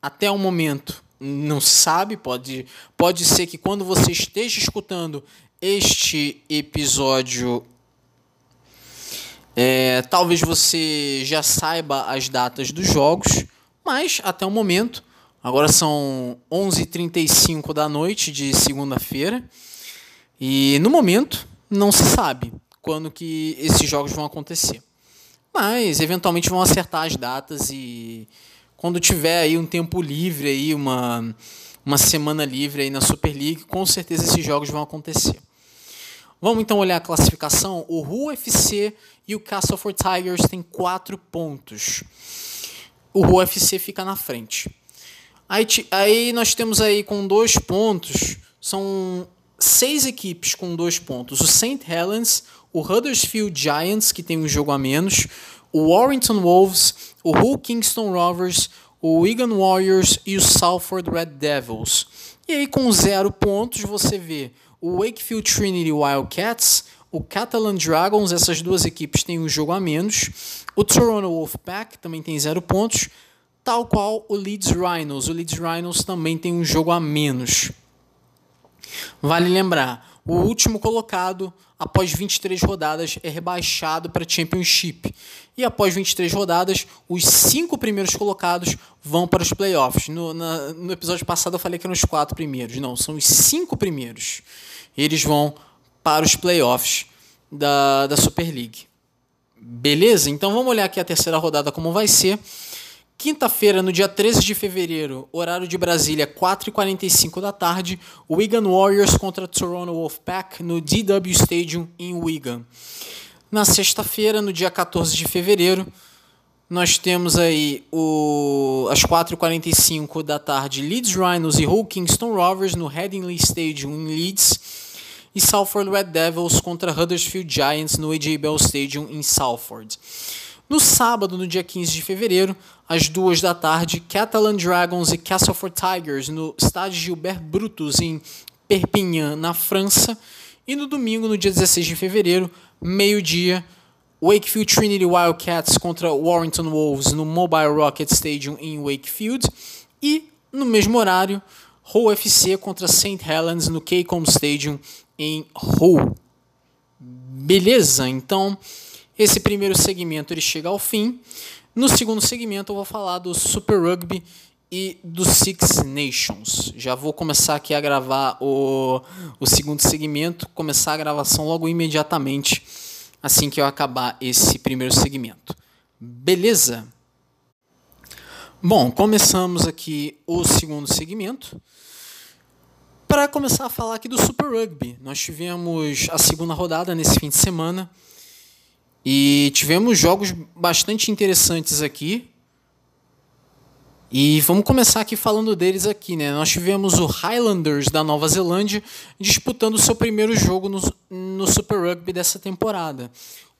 Até o momento, não sabe, pode, pode ser que quando você esteja escutando este episódio, é, talvez você já saiba as datas dos jogos, mas até o momento, agora são 11h35 da noite de segunda-feira, e no momento não se sabe quando que esses jogos vão acontecer. Mas eventualmente vão acertar as datas e quando tiver aí um tempo livre aí, uma uma semana livre aí na Super League, com certeza esses jogos vão acontecer. Vamos então olhar a classificação. O UFC e o Castleford Tigers têm quatro pontos. O UFC fica na frente. Aí, aí nós temos aí com dois pontos, são seis equipes com dois pontos. O St. Helens, o Huddersfield Giants, que tem um jogo a menos, o Warrington Wolves, o Hull Kingston Rovers, o Wigan Warriors e o Salford Red Devils. E aí, com zero pontos, você vê o Wakefield Trinity Wildcats, o Catalan Dragons, essas duas equipes têm um jogo a menos. O Toronto Wolfpack também tem zero pontos, tal qual o Leeds Rhinos. O Leeds Rhinos também tem um jogo a menos. Vale lembrar, o último colocado, após 23 rodadas, é rebaixado para Championship. E após 23 rodadas, os cinco primeiros colocados vão para os playoffs. No, na, no episódio passado eu falei que eram os quatro primeiros. Não, são os cinco primeiros. Eles vão para os playoffs da, da Super League. Beleza? Então vamos olhar aqui a terceira rodada como vai ser. Quinta-feira, no dia 13 de fevereiro, horário de Brasília, 4h45 da tarde, Wigan Warriors contra Toronto Wolfpack no DW Stadium em Wigan. Na sexta-feira, no dia 14 de fevereiro, nós temos aí o, às 4h45 da tarde Leeds Rhinos e Hull Kingston Rovers no Headingley Stadium em Leeds e Salford Red Devils contra Huddersfield Giants no AJ Bell Stadium em Salford. No sábado, no dia 15 de fevereiro, às duas da tarde, Catalan Dragons e Castleford Tigers no estádio Gilbert Brutus em Perpignan, na França. E no domingo, no dia 16 de fevereiro, meio-dia, Wakefield Trinity Wildcats contra Warrington Wolves no Mobile Rocket Stadium em Wakefield. E no mesmo horário, Hull FC contra St. Helens no Keycom Stadium em Hull. Beleza? Então, esse primeiro segmento ele chega ao fim. No segundo segmento eu vou falar do Super Rugby e do Six Nations. Já vou começar aqui a gravar o, o segundo segmento, começar a gravação logo imediatamente assim que eu acabar esse primeiro segmento. Beleza? Bom, começamos aqui o segundo segmento. Para começar a falar aqui do Super Rugby, nós tivemos a segunda rodada nesse fim de semana e tivemos jogos bastante interessantes aqui. E vamos começar aqui falando deles aqui, né? Nós tivemos o Highlanders da Nova Zelândia disputando o seu primeiro jogo no, no Super Rugby dessa temporada.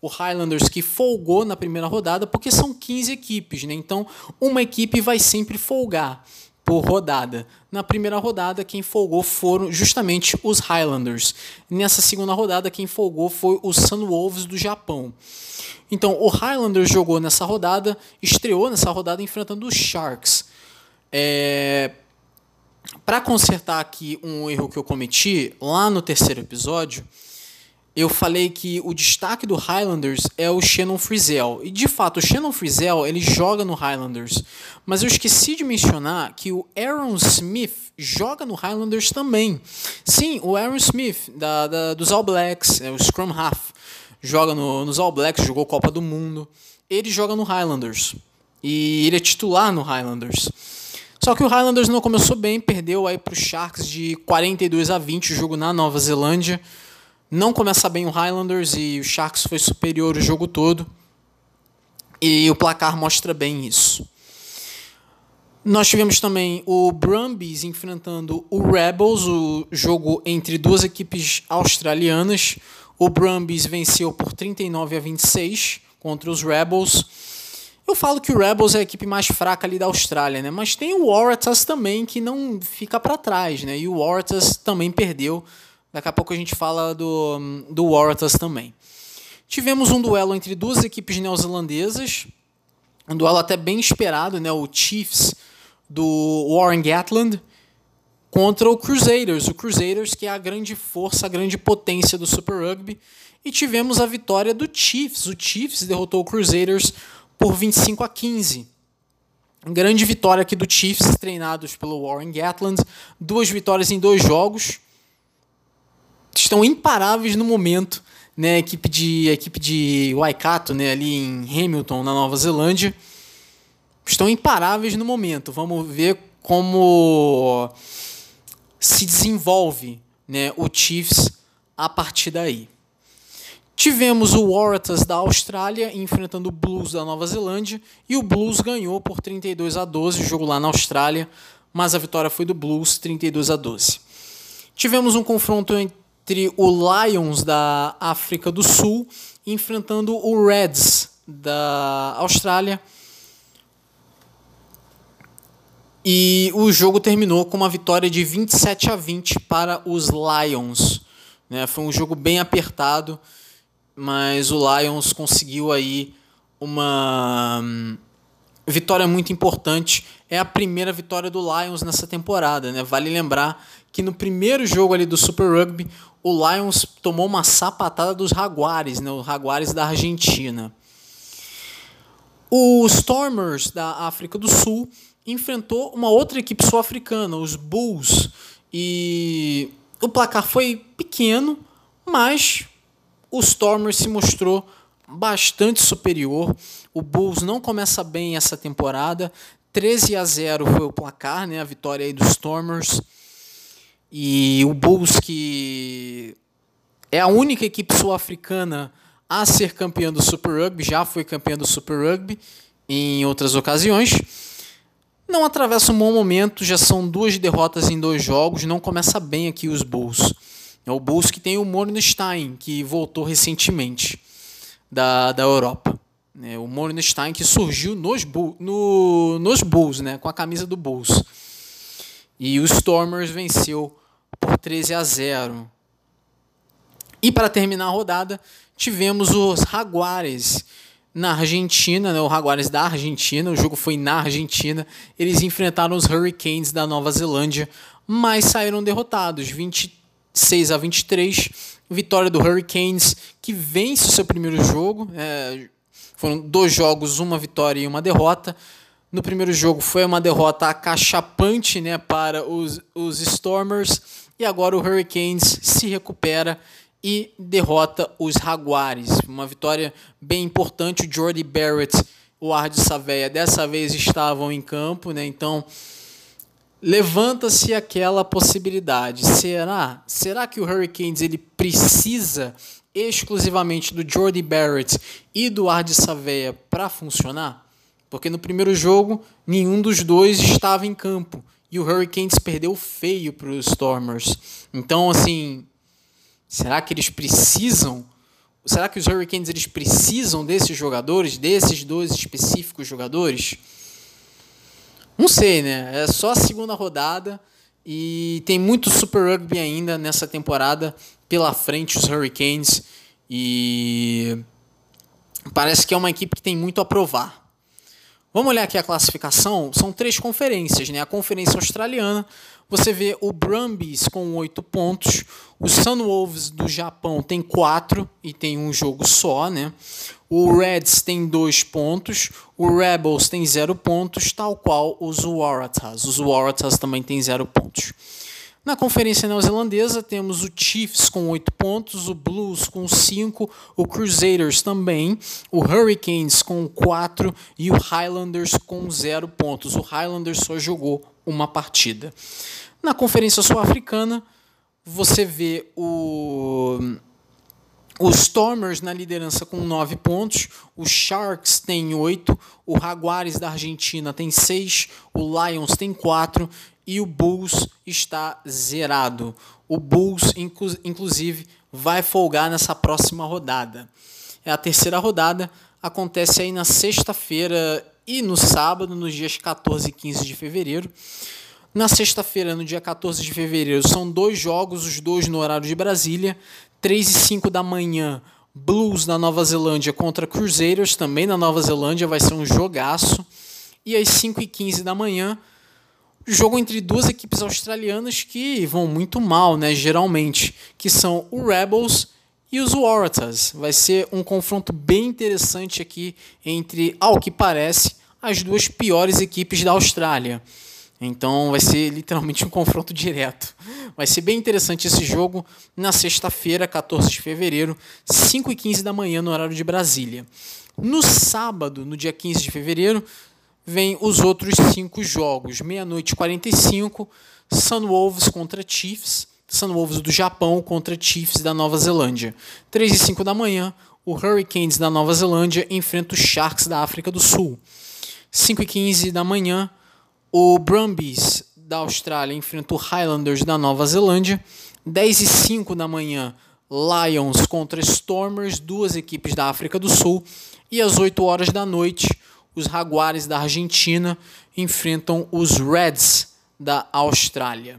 O Highlanders que folgou na primeira rodada, porque são 15 equipes, né? Então, uma equipe vai sempre folgar por rodada. Na primeira rodada, quem folgou foram justamente os Highlanders. Nessa segunda rodada, quem folgou foi o Sunwolves do Japão. Então, o Highlanders jogou nessa rodada, estreou nessa rodada enfrentando os Sharks. É... Para consertar aqui um erro que eu cometi lá no terceiro episódio, eu falei que o destaque do Highlanders é o Shannon Frizzell. E de fato, o Shannon Frizzell ele joga no Highlanders. Mas eu esqueci de mencionar que o Aaron Smith joga no Highlanders também. Sim, o Aaron Smith, da, da dos All Blacks, é o Scrum Half, joga no, nos All Blacks, jogou Copa do Mundo. Ele joga no Highlanders. E ele é titular no Highlanders. Só que o Highlanders não começou bem, perdeu aí para os Sharks de 42 a 20 o jogo na Nova Zelândia. Não começa bem o Highlanders e o Sharks foi superior o jogo todo. E o placar mostra bem isso. Nós tivemos também o Brumbies enfrentando o Rebels, o jogo entre duas equipes australianas. O Brumbies venceu por 39 a 26 contra os Rebels. Eu falo que o Rebels é a equipe mais fraca ali da Austrália, né? Mas tem o Waratahs também que não fica para trás, né? E o Waratahs também perdeu Daqui a pouco a gente fala do, do Waratahs também. Tivemos um duelo entre duas equipes neozelandesas, um duelo até bem esperado, né? o Chiefs do Warren Gatland contra o Crusaders, o Crusaders que é a grande força, a grande potência do Super Rugby, e tivemos a vitória do Chiefs. O Chiefs derrotou o Crusaders por 25 a 15. Grande vitória aqui do Chiefs, treinados pelo Warren Gatland. Duas vitórias em dois jogos estão imparáveis no momento, né? A equipe de a equipe de Waikato, né, ali em Hamilton, na Nova Zelândia, estão imparáveis no momento. Vamos ver como se desenvolve, né, o Chiefs a partir daí. Tivemos o Waratahs da Austrália enfrentando o Blues da Nova Zelândia e o Blues ganhou por 32 a 12, jogo lá na Austrália, mas a vitória foi do Blues 32 a 12. Tivemos um confronto o Lions da África do Sul enfrentando o Reds da Austrália. E o jogo terminou com uma vitória de 27 a 20 para os Lions. Né? Foi um jogo bem apertado, mas o Lions conseguiu aí uma hum, vitória muito importante. É a primeira vitória do Lions nessa temporada. Né? Vale lembrar que no primeiro jogo ali do Super Rugby, o Lions tomou uma sapatada dos Jaguares, né? os Jaguares da Argentina. O Stormers da África do Sul enfrentou uma outra equipe sul-africana, os Bulls, e o placar foi pequeno, mas o Stormers se mostrou bastante superior. O Bulls não começa bem essa temporada. 13 a 0 foi o placar, né? A vitória aí dos Stormers. E o Bulls, que é a única equipe sul-africana a ser campeã do Super Rugby, já foi campeã do Super Rugby em outras ocasiões. Não atravessa um bom momento, já são duas derrotas em dois jogos, não começa bem aqui os Bulls. É o Bulls que tem o Mornstein, que voltou recentemente da, da Europa. É, o Mornstein que surgiu nos, no, nos Bulls, né, com a camisa do Bulls. E o Stormers venceu por 13 a 0. E para terminar a rodada, tivemos os Jaguares na Argentina, né, o Jaguares da Argentina, o jogo foi na Argentina. Eles enfrentaram os Hurricanes da Nova Zelândia, mas saíram derrotados, 26 a 23. Vitória do Hurricanes, que vence o seu primeiro jogo. É, Foram dois jogos, uma vitória e uma derrota. No primeiro jogo foi uma derrota acachapante né, para os, os Stormers. E agora o Hurricanes se recupera e derrota os Jaguares. Uma vitória bem importante. O Jordy Barrett, o Ard Saveia, dessa vez estavam em campo, né? Então levanta-se aquela possibilidade. Será? Será que o Hurricanes ele precisa exclusivamente do Jordy Barrett e do Ard Saveia para funcionar? Porque no primeiro jogo nenhum dos dois estava em campo e o Hurricanes perdeu feio para os Stormers. Então, assim, será que eles precisam? Será que os Hurricanes eles precisam desses jogadores, desses dois específicos jogadores? Não sei, né? É só a segunda rodada e tem muito Super Rugby ainda nessa temporada pela frente os Hurricanes e parece que é uma equipe que tem muito a provar. Vamos olhar aqui a classificação. São três conferências, né? A conferência australiana, você vê o Brumbies com oito pontos, o Sunwolves do Japão tem quatro e tem um jogo só, né? O Reds tem dois pontos, o Rebels tem zero pontos, tal qual os Waratahs. Os Waratahs também tem zero pontos. Na conferência neozelandesa temos o Chiefs com 8 pontos, o Blues com 5, o Crusaders também, o Hurricanes com 4 e o Highlanders com 0 pontos. O Highlanders só jogou uma partida. Na conferência sul-africana, você vê o os Stormers na liderança com 9 pontos, os Sharks tem 8, o Jaguares da Argentina tem 6, o Lions tem 4 e o Bulls está zerado. O Bulls, inclu inclusive, vai folgar nessa próxima rodada. É a terceira rodada, acontece aí na sexta-feira e no sábado, nos dias 14 e 15 de fevereiro. Na sexta-feira, no dia 14 de fevereiro, são dois jogos, os dois no horário de Brasília. 3 e 5 da manhã, Blues na Nova Zelândia contra Crusaders, também na Nova Zelândia, vai ser um jogaço. E às 5 e 15 da manhã, jogo entre duas equipes australianas que vão muito mal, né, geralmente, que são o Rebels e os Waratahs. Vai ser um confronto bem interessante aqui entre, ao que parece, as duas piores equipes da Austrália. Então vai ser literalmente um confronto direto. Vai ser bem interessante esse jogo na sexta-feira, 14 de fevereiro, 5 e 15 da manhã, no horário de Brasília. No sábado, no dia 15 de fevereiro, vem os outros cinco jogos. Meia-noite 45, Sunwolves contra Chiefs. Sunwolves do Japão contra Chiefs da Nova Zelândia. 3 e 5 da manhã, o Hurricanes da Nova Zelândia enfrenta os Sharks da África do Sul. 5 e 15 da manhã, o Brumbies da Austrália enfrenta o Highlanders da Nova Zelândia. 10 e 5 da manhã, Lions contra Stormers, duas equipes da África do Sul. E às 8 horas da noite, os Jaguares da Argentina enfrentam os Reds da Austrália.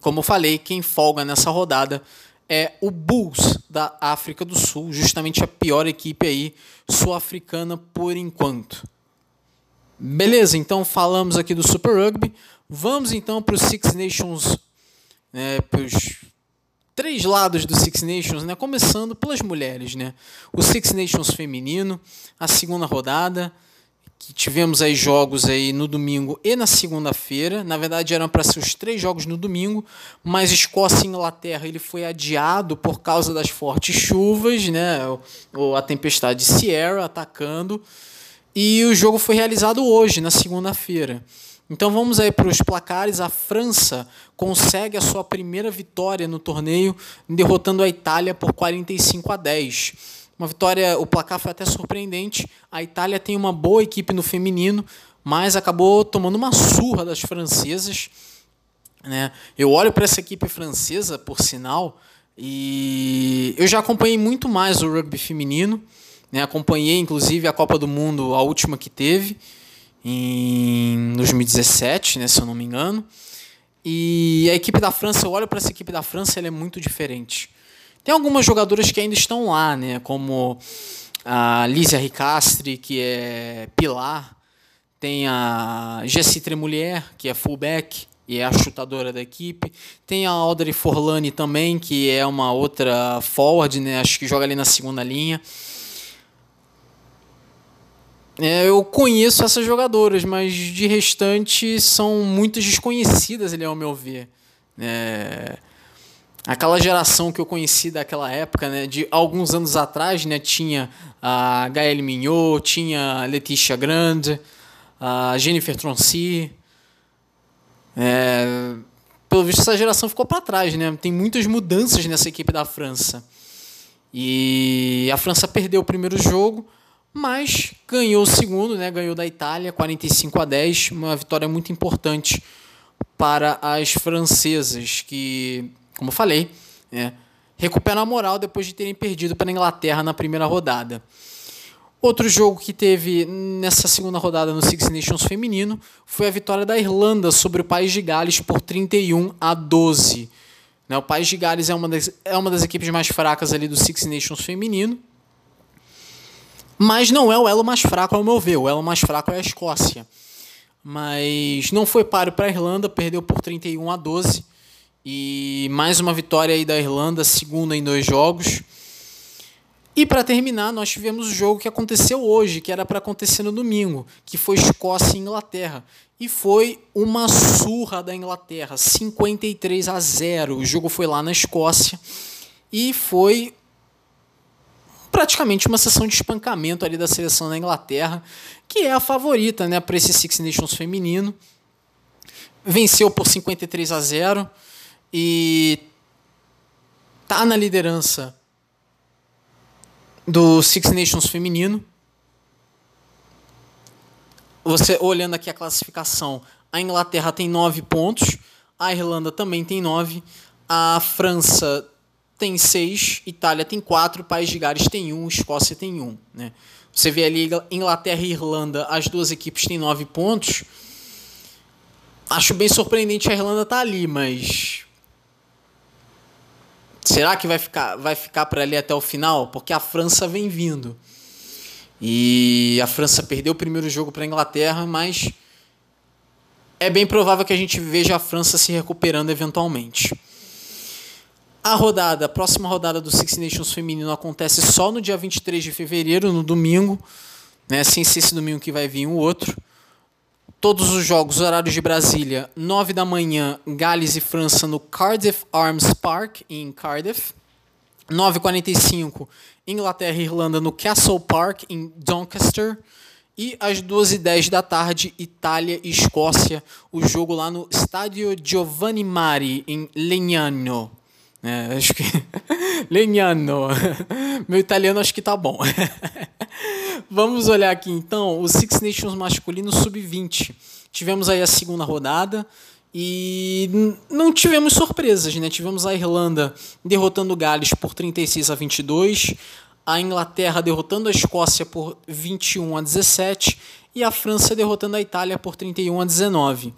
Como eu falei, quem folga nessa rodada é o Bulls da África do Sul, justamente a pior equipe aí sul-africana por enquanto. Beleza, então falamos aqui do Super Rugby. Vamos então para os Six Nations, né, para os três lados do Six Nations, né, começando pelas mulheres. Né? O Six Nations feminino, a segunda rodada, que tivemos aí jogos aí no domingo e na segunda-feira. Na verdade eram para ser os três jogos no domingo, mas Escócia e Inglaterra ele foi adiado por causa das fortes chuvas, né, ou a tempestade Sierra atacando. E o jogo foi realizado hoje, na segunda-feira. Então vamos aí para os placares. A França consegue a sua primeira vitória no torneio, derrotando a Itália por 45 a 10. Uma vitória, o placar foi até surpreendente. A Itália tem uma boa equipe no feminino, mas acabou tomando uma surra das francesas. Né? Eu olho para essa equipe francesa, por sinal, e eu já acompanhei muito mais o rugby feminino. Né? Acompanhei, inclusive, a Copa do Mundo, a última que teve, em 2017, né, se eu não me engano. E a equipe da França, eu olho para essa equipe da França, ela é muito diferente. Tem algumas jogadoras que ainda estão lá, né, como a Lísia Ricastre, que é pilar. Tem a Jessie Tremulher, que é fullback e é a chutadora da equipe. Tem a Audrey Forlani também, que é uma outra forward, né? Acho que joga ali na segunda linha. É, eu conheço essas jogadoras, mas de restante são muito desconhecidas, ali, ao meu ver. É, aquela geração que eu conheci daquela época, né, de alguns anos atrás, né, tinha a Gaëlle Mignot, tinha a Letícia Grande, a Jennifer Troncy. É, pelo visto, essa geração ficou para trás. Né? Tem muitas mudanças nessa equipe da França. E a França perdeu o primeiro jogo, mas ganhou o segundo, né? ganhou da Itália 45 a 10, uma vitória muito importante para as francesas, que, como eu falei, né, recuperam a moral depois de terem perdido para a Inglaterra na primeira rodada. Outro jogo que teve nessa segunda rodada no Six Nations feminino foi a vitória da Irlanda sobre o País de Gales por 31 a 12. Né, o País de Gales é uma, das, é uma das equipes mais fracas ali do Six Nations feminino. Mas não é o elo mais fraco, ao meu ver. O elo mais fraco é a Escócia. Mas não foi páreo para a Irlanda, perdeu por 31 a 12. E mais uma vitória aí da Irlanda, segunda em dois jogos. E para terminar, nós tivemos o jogo que aconteceu hoje, que era para acontecer no domingo, que foi Escócia e Inglaterra. E foi uma surra da Inglaterra, 53 a 0. O jogo foi lá na Escócia e foi praticamente uma sessão de espancamento ali da seleção da Inglaterra, que é a favorita, né, para esse Six Nations feminino. Venceu por 53 a 0 e tá na liderança do Six Nations feminino. Você olhando aqui a classificação, a Inglaterra tem nove pontos, a Irlanda também tem nove, a França tem seis, Itália tem quatro, País de Gales tem um, Escócia tem um. Né? Você vê ali Inglaterra e Irlanda, as duas equipes têm nove pontos. Acho bem surpreendente a Irlanda estar tá ali, mas Será que vai ficar, vai ficar para ali até o final? Porque a França vem vindo. E a França perdeu o primeiro jogo para a Inglaterra, mas é bem provável que a gente veja a França se recuperando eventualmente. A rodada, a próxima rodada do Six Nations feminino acontece só no dia 23 de fevereiro, no domingo, né? sem ser esse domingo que vai vir o outro todos os jogos, horários de Brasília, 9 da manhã, Gales e França no Cardiff Arms Park, em Cardiff. 9h45, Inglaterra e Irlanda no Castle Park, em Doncaster. E às 2h10 da tarde, Itália e Escócia, o jogo lá no Stadio Giovanni Mari, em Legnano. É, acho que. Legnano. Meu italiano acho que tá bom. Vamos olhar aqui então o Six Nations masculino sub-20. Tivemos aí a segunda rodada e não tivemos surpresas, né? Tivemos a Irlanda derrotando o Gales por 36 a 22, a Inglaterra derrotando a Escócia por 21 a 17 e a França derrotando a Itália por 31 a 19.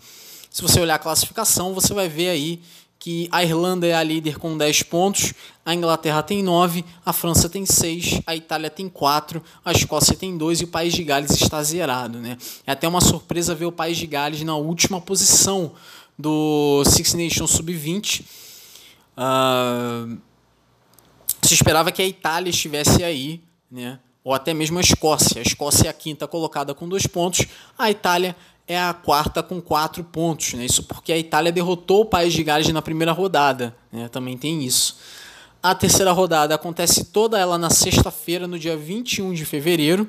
Se você olhar a classificação, você vai ver aí que a Irlanda é a líder com 10 pontos, a Inglaterra tem 9, a França tem 6, a Itália tem 4, a Escócia tem 2 e o País de Gales está zerado. Né? É até uma surpresa ver o País de Gales na última posição do Six Nations Sub-20. Uh, ah, se esperava que a Itália estivesse aí, né? ou até mesmo a Escócia. A Escócia é a quinta colocada com dois pontos, a Itália é a quarta com quatro pontos. Né? Isso porque a Itália derrotou o País de Gales na primeira rodada. Né? Também tem isso. A terceira rodada acontece toda ela na sexta-feira, no dia 21 de fevereiro.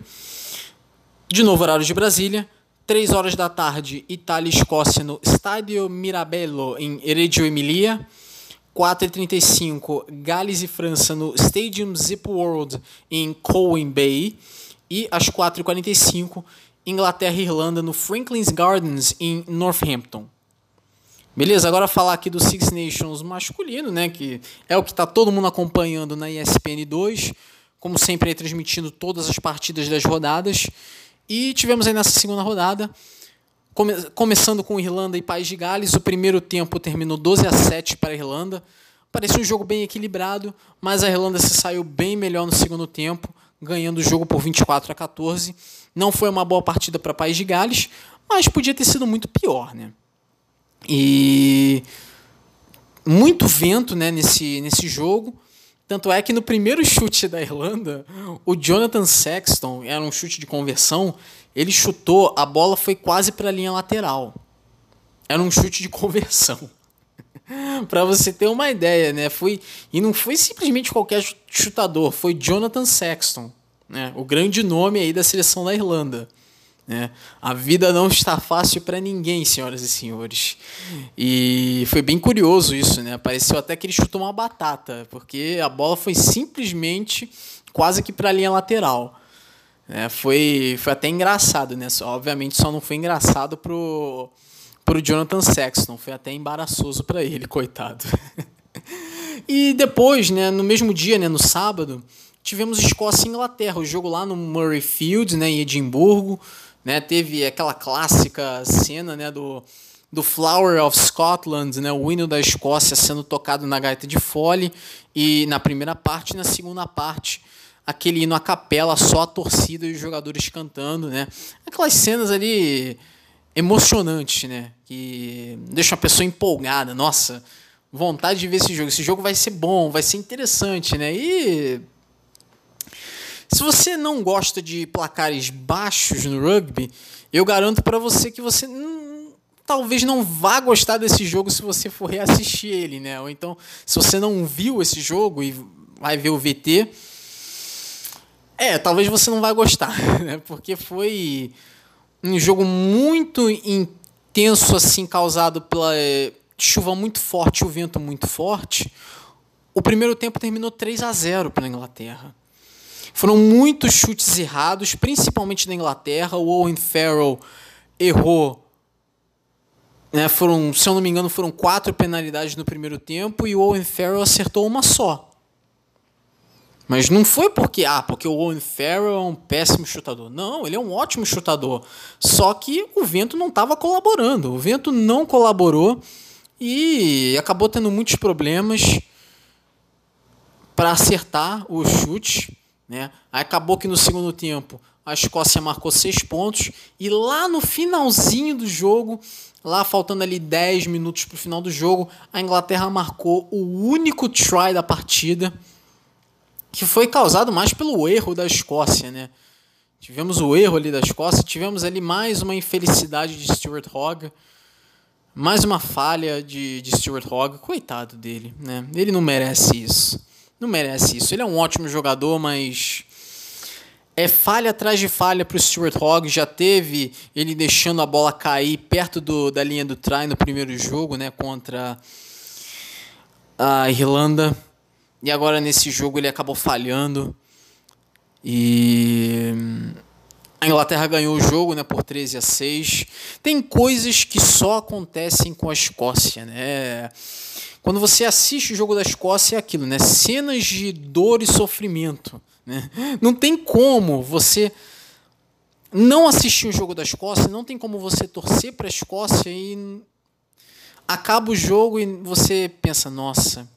De novo, horário de Brasília. 3 horas da tarde, Itália e Escócia no Stadio Mirabello, em Reggio Emilia. 4h35, Gales e França no Stadium Zip World, em Coen Bay. E às 4h45, Inglaterra e Irlanda no Franklin's Gardens em Northampton. Beleza, agora falar aqui do Six Nations masculino, né, que é o que está todo mundo acompanhando na ESPN 2, como sempre aí transmitindo todas as partidas das rodadas. E tivemos aí nessa segunda rodada, come, começando com Irlanda e País de Gales, o primeiro tempo terminou 12 a 7 para a Irlanda. Parecia um jogo bem equilibrado, mas a Irlanda se saiu bem melhor no segundo tempo, ganhando o jogo por 24 a 14. Não foi uma boa partida para País de Gales, mas podia ter sido muito pior, né? E muito vento, né, nesse nesse jogo. Tanto é que no primeiro chute da Irlanda, o Jonathan Sexton, era um chute de conversão, ele chutou, a bola foi quase para a linha lateral. Era um chute de conversão. para você ter uma ideia, né? Foi e não foi simplesmente qualquer chutador, foi Jonathan Sexton, né? O grande nome aí da seleção da Irlanda. Né? A vida não está fácil para ninguém, senhoras e senhores. E foi bem curioso isso, né? Pareceu até que ele chutou uma batata, porque a bola foi simplesmente quase que para a linha lateral. É, foi, foi até engraçado, né? Obviamente só não foi engraçado pro, pro Jonathan Sexton, foi até embaraçoso para ele, coitado. e depois, né, no mesmo dia, né, no sábado, tivemos Escócia e Inglaterra, o jogo lá no Murrayfield, né, em Edimburgo. Né? Teve aquela clássica cena né, do, do Flower of Scotland, né, o hino da Escócia sendo tocado na gaita de fole, e na primeira parte e na segunda parte aquele hino a capela, só a torcida e os jogadores cantando, né? Aquelas cenas ali emocionantes, né? Que deixam a pessoa empolgada. Nossa, vontade de ver esse jogo. Esse jogo vai ser bom, vai ser interessante, né? E se você não gosta de placares baixos no rugby, eu garanto para você que você hum, talvez não vá gostar desse jogo se você for reassistir ele, né? Ou então, se você não viu esse jogo e vai ver o VT, é, talvez você não vai gostar, né? Porque foi um jogo muito intenso, assim, causado pela eh, chuva muito forte, o vento muito forte. O primeiro tempo terminou 3 a 0 para a Inglaterra. Foram muitos chutes errados, principalmente na Inglaterra. O Owen Farrell errou. Né, foram, se eu não me engano, foram quatro penalidades no primeiro tempo e o Owen Farrell acertou uma só. Mas não foi porque, ah, porque o Owen Farrell é um péssimo chutador. Não, ele é um ótimo chutador. Só que o vento não estava colaborando. O vento não colaborou e acabou tendo muitos problemas para acertar o chute. Né? Aí acabou que no segundo tempo a Escócia marcou seis pontos e lá no finalzinho do jogo, lá faltando ali 10 minutos para o final do jogo, a Inglaterra marcou o único try da partida, que foi causado mais pelo erro da Escócia. Né? Tivemos o erro ali da Escócia, tivemos ali mais uma infelicidade de Stuart Hogg, mais uma falha de, de Stuart Hogg, coitado dele, né? ele não merece isso não merece isso. Ele é um ótimo jogador, mas é falha atrás de falha para o Stuart Hogg. Já teve ele deixando a bola cair perto do, da linha do try no primeiro jogo, né, contra a Irlanda. E agora nesse jogo ele acabou falhando. E a Inglaterra ganhou o jogo né, por 13 a 6. Tem coisas que só acontecem com a Escócia. Né? Quando você assiste o jogo da Escócia, é aquilo, né? Cenas de dor e sofrimento. Né? Não tem como você não assistir o jogo da Escócia, não tem como você torcer para a Escócia e acaba o jogo e você pensa, nossa,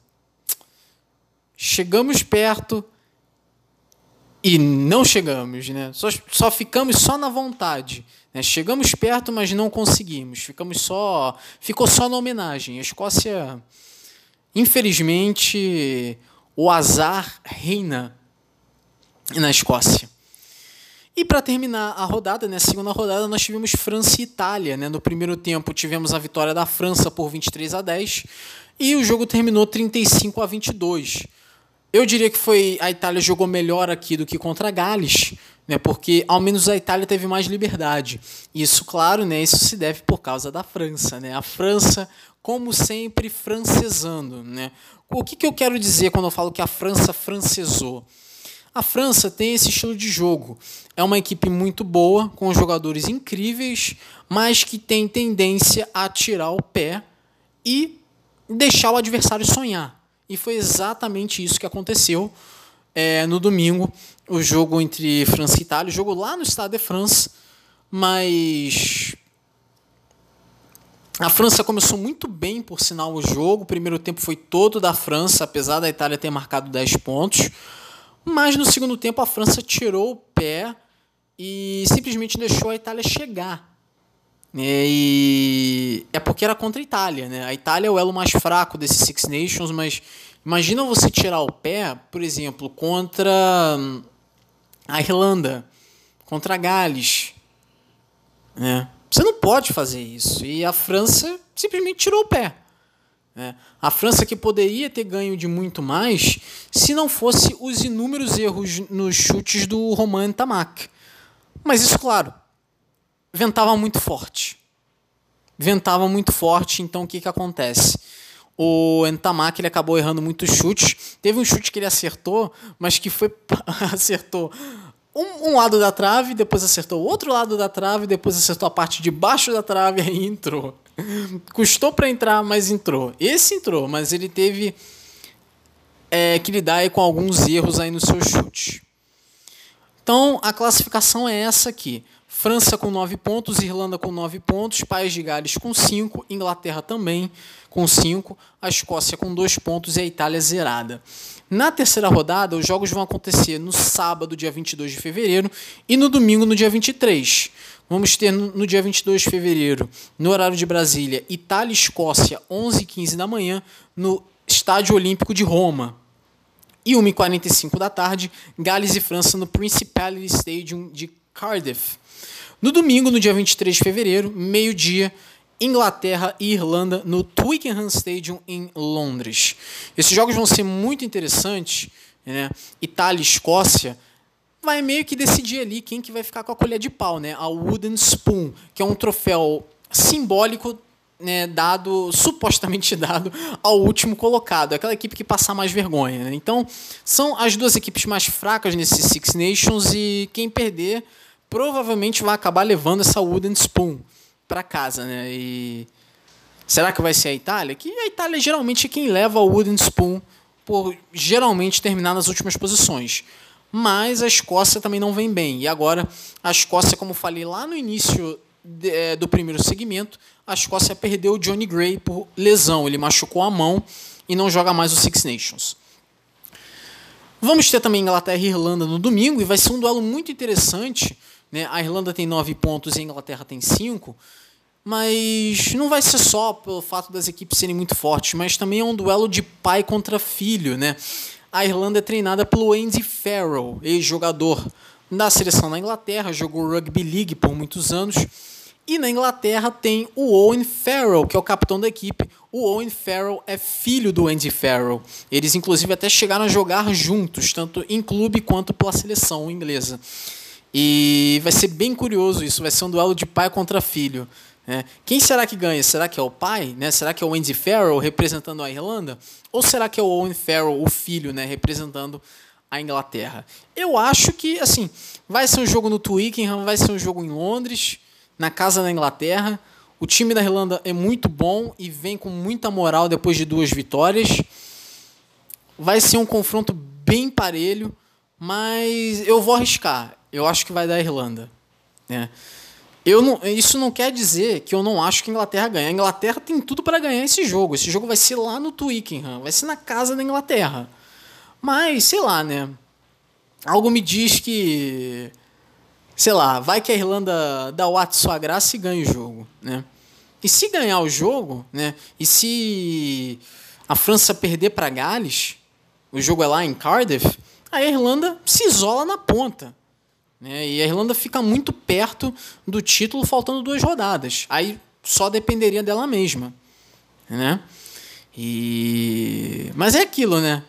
chegamos perto e não chegamos, né? Só, só ficamos só na vontade. Né? Chegamos perto, mas não conseguimos. Ficamos só, ficou só na homenagem. A Escócia Infelizmente, o azar reina na Escócia. E para terminar a rodada, né, segunda rodada, nós tivemos França e Itália. Né? No primeiro tempo tivemos a vitória da França por 23 a 10 e o jogo terminou 35 a 22. Eu diria que foi a Itália jogou melhor aqui do que contra a Gales, né, porque ao menos a Itália teve mais liberdade. Isso, claro, né, isso se deve por causa da França. Né? A França como sempre, francesando. Né? O que, que eu quero dizer quando eu falo que a França francesou? A França tem esse estilo de jogo. É uma equipe muito boa, com jogadores incríveis, mas que tem tendência a tirar o pé e deixar o adversário sonhar. E foi exatamente isso que aconteceu é, no domingo, o jogo entre França e Itália, o jogo lá no Stade de France, mas a França começou muito bem, por sinal, o jogo. O primeiro tempo foi todo da França, apesar da Itália ter marcado 10 pontos. Mas no segundo tempo a França tirou o pé e simplesmente deixou a Itália chegar. É, e é porque era contra a Itália, né? A Itália é o elo mais fraco desses Six Nations, mas imagina você tirar o pé, por exemplo, contra a Irlanda, contra a Gales, né? Você não pode fazer isso. E a França simplesmente tirou o pé. Né? A França que poderia ter ganho de muito mais se não fosse os inúmeros erros nos chutes do Romain Tamac. Mas isso, claro, ventava muito forte. Ventava muito forte, então o que, que acontece? O Entamac ele acabou errando muitos chutes. Teve um chute que ele acertou, mas que foi acertou um, um, lado da trave, depois acertou o outro lado da trave, depois acertou a parte de baixo da trave e entrou. Custou para entrar, mas entrou. Esse entrou, mas ele teve é, que lidar com alguns erros aí no seu chute. Então a classificação é essa aqui. França com 9 pontos, Irlanda com 9 pontos, País de Gales com 5, Inglaterra também com 5, a Escócia com 2 pontos e a Itália zerada. Na terceira rodada, os jogos vão acontecer no sábado, dia 22 de fevereiro, e no domingo, no dia 23. Vamos ter no dia 22 de fevereiro, no horário de Brasília, Itália e Escócia, 11h15 da manhã, no Estádio Olímpico de Roma. E 1h45 da tarde, Gales e França no Principality Stadium de Cardiff. No domingo, no dia 23 de fevereiro, meio-dia, Inglaterra e Irlanda no Twickenham Stadium em Londres. Esses jogos vão ser muito interessantes, né? Itália e Escócia vai meio que decidir ali quem que vai ficar com a colher de pau, né? A Wooden Spoon, que é um troféu simbólico né, dado, supostamente dado ao último colocado, aquela equipe que passar mais vergonha. Né? Então, são as duas equipes mais fracas nesses Six Nations e quem perder provavelmente vai acabar levando essa wooden spoon para casa, né? E será que vai ser a Itália? Que a Itália geralmente é quem leva a wooden spoon por geralmente terminar nas últimas posições. Mas a Escócia também não vem bem. E agora a Escócia, como falei lá no início é, do primeiro segmento, a Escócia perdeu o Johnny Gray por lesão. Ele machucou a mão e não joga mais o Six Nations. Vamos ter também Inglaterra e Irlanda no domingo e vai ser um duelo muito interessante né? A Irlanda tem nove pontos e a Inglaterra tem cinco. Mas não vai ser só pelo fato das equipes serem muito fortes, mas também é um duelo de pai contra filho. Né? A Irlanda é treinada pelo Andy Farrell, ex-jogador da seleção da Inglaterra, jogou Rugby League por muitos anos. E na Inglaterra tem o Owen Farrell, que é o capitão da equipe. O Owen Farrell é filho do Andy Farrell. Eles, inclusive, até chegaram a jogar juntos, tanto em clube quanto pela seleção inglesa. E vai ser bem curioso isso, vai ser um duelo de pai contra filho. Né? Quem será que ganha? Será que é o pai? Né? Será que é o Andy Farrell representando a Irlanda? Ou será que é o Owen Farrell, o filho, né? representando a Inglaterra? Eu acho que assim vai ser um jogo no Twickenham, vai ser um jogo em Londres, na casa da Inglaterra. O time da Irlanda é muito bom e vem com muita moral depois de duas vitórias. Vai ser um confronto bem parelho, mas eu vou arriscar eu acho que vai dar a Irlanda. Né? Eu não, isso não quer dizer que eu não acho que a Inglaterra ganha. A Inglaterra tem tudo para ganhar esse jogo. Esse jogo vai ser lá no Twickenham, vai ser na casa da Inglaterra. Mas, sei lá, né? Algo me diz que. Sei lá, vai que a Irlanda dá o ato sua graça e ganha o jogo, né? E se ganhar o jogo, né? E se a França perder para Gales, o jogo é lá em Cardiff, a Irlanda se isola na ponta. Né? E a Irlanda fica muito perto do título, faltando duas rodadas. Aí só dependeria dela mesma. Né? E... Mas é aquilo, né?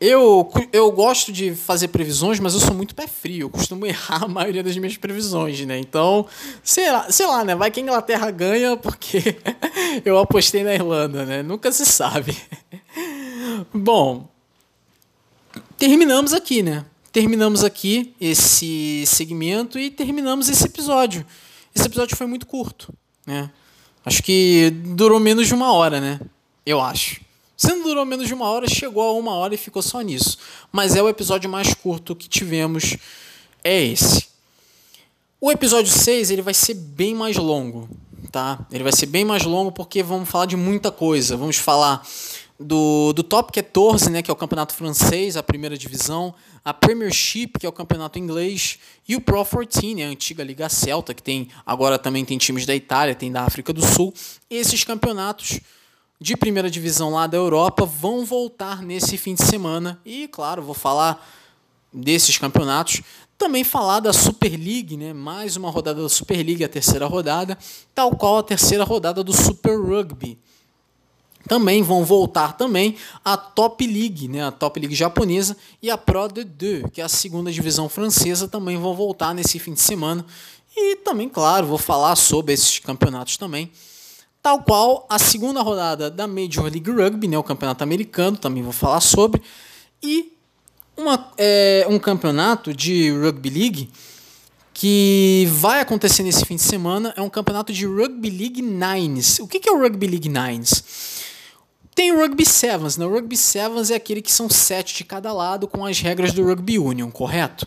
Eu, eu gosto de fazer previsões, mas eu sou muito pé frio. Eu costumo errar a maioria das minhas previsões, né? Então, sei lá, sei lá né? Vai que a Inglaterra ganha porque eu apostei na Irlanda, né? Nunca se sabe. Bom, terminamos aqui, né? Terminamos aqui esse segmento e terminamos esse episódio. Esse episódio foi muito curto, né? Acho que durou menos de uma hora, né? Eu acho. Se não durou menos de uma hora, chegou a uma hora e ficou só nisso. Mas é o episódio mais curto que tivemos, é esse. O episódio 6 ele vai ser bem mais longo, tá? Ele vai ser bem mais longo porque vamos falar de muita coisa. Vamos falar do, do Top 14, né, que é o campeonato francês, a primeira divisão, a Premiership, que é o campeonato inglês, e o Pro 14, né, a antiga Liga Celta, que tem agora também tem times da Itália, tem da África do Sul. Esses campeonatos de primeira divisão lá da Europa vão voltar nesse fim de semana. E, claro, vou falar desses campeonatos. Também falar da Super League, né? mais uma rodada da Super League, a terceira rodada, tal qual a terceira rodada do Super Rugby também vão voltar também a Top League, né, a Top League japonesa e a Pro D2, que é a segunda divisão francesa, também vão voltar nesse fim de semana. E também, claro, vou falar sobre esses campeonatos também. Tal qual a segunda rodada da Major League Rugby, né, o campeonato americano, também vou falar sobre. E uma, é, um campeonato de Rugby League que vai acontecer nesse fim de semana é um campeonato de Rugby League Nines. O que é o Rugby League Nines? Tem o Rugby Sevens, né? O Rugby Sevens é aquele que são sete de cada lado com as regras do Rugby Union, correto?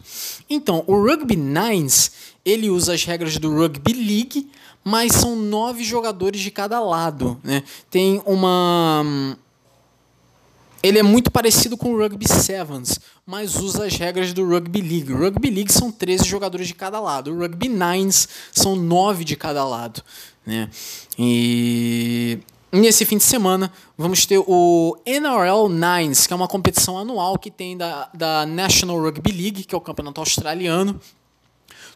Então, o Rugby Nines, ele usa as regras do Rugby League, mas são nove jogadores de cada lado, né? Tem uma... Ele é muito parecido com o Rugby Sevens, mas usa as regras do Rugby League. O Rugby League são 13 jogadores de cada lado. O Rugby Nines são nove de cada lado, né? E Nesse fim de semana, vamos ter o NRL Nines, que é uma competição anual que tem da, da National Rugby League, que é o campeonato australiano.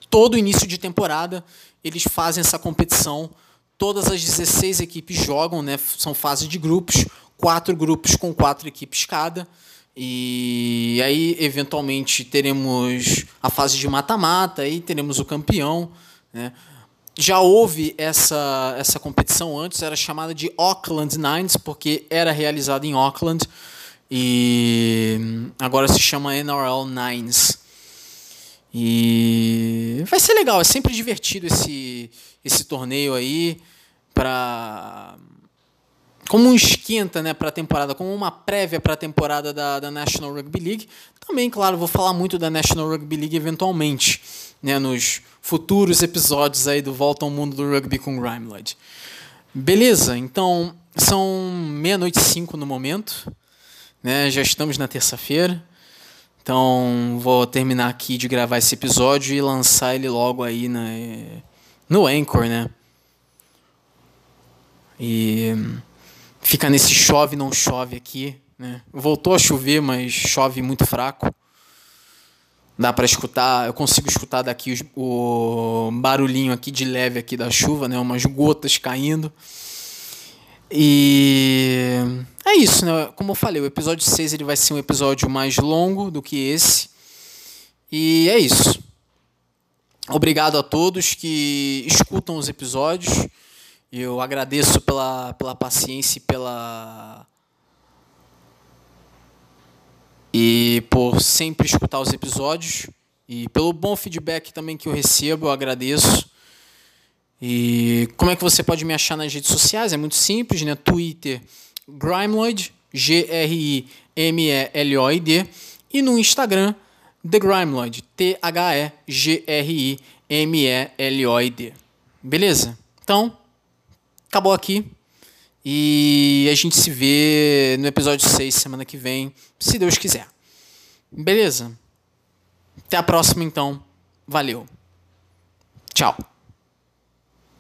Todo início de temporada, eles fazem essa competição. Todas as 16 equipes jogam, né? são fases de grupos, quatro grupos com quatro equipes cada. E aí, eventualmente, teremos a fase de mata-mata, aí teremos o campeão. Né? Já houve essa, essa competição antes, era chamada de Auckland Nines, porque era realizada em Auckland, e agora se chama NRL Nines. E vai ser legal, é sempre divertido esse, esse torneio aí, para como um esquenta né, para a temporada, como uma prévia para a temporada da, da National Rugby League. Também, claro, vou falar muito da National Rugby League eventualmente, né, nos futuros episódios aí do Volta ao Mundo do Rugby com Grimelod. Beleza, então são meia-noite e cinco no momento, né, já estamos na terça-feira. Então vou terminar aqui de gravar esse episódio e lançar ele logo aí na, no Anchor, né? E fica nesse chove não chove aqui, né? Voltou a chover, mas chove muito fraco. Dá para escutar, eu consigo escutar daqui o, o barulhinho aqui de leve aqui da chuva, né? Umas gotas caindo. E é isso, né? Como eu falei, o episódio 6 ele vai ser um episódio mais longo do que esse. E é isso. Obrigado a todos que escutam os episódios. Eu agradeço pela, pela paciência e pela. E por sempre escutar os episódios. E pelo bom feedback também que eu recebo, eu agradeço. E como é que você pode me achar nas redes sociais? É muito simples, né? Twitter, Grimeloid, G-R-I-M-E-L-O-I-D. E no Instagram, The Grimeloid, T-H-E-G-R-I-M-E-L-O-I-D. Beleza? Então, acabou aqui. E a gente se vê no episódio 6 semana que vem, se Deus quiser. Beleza? Até a próxima então. Valeu. Tchau.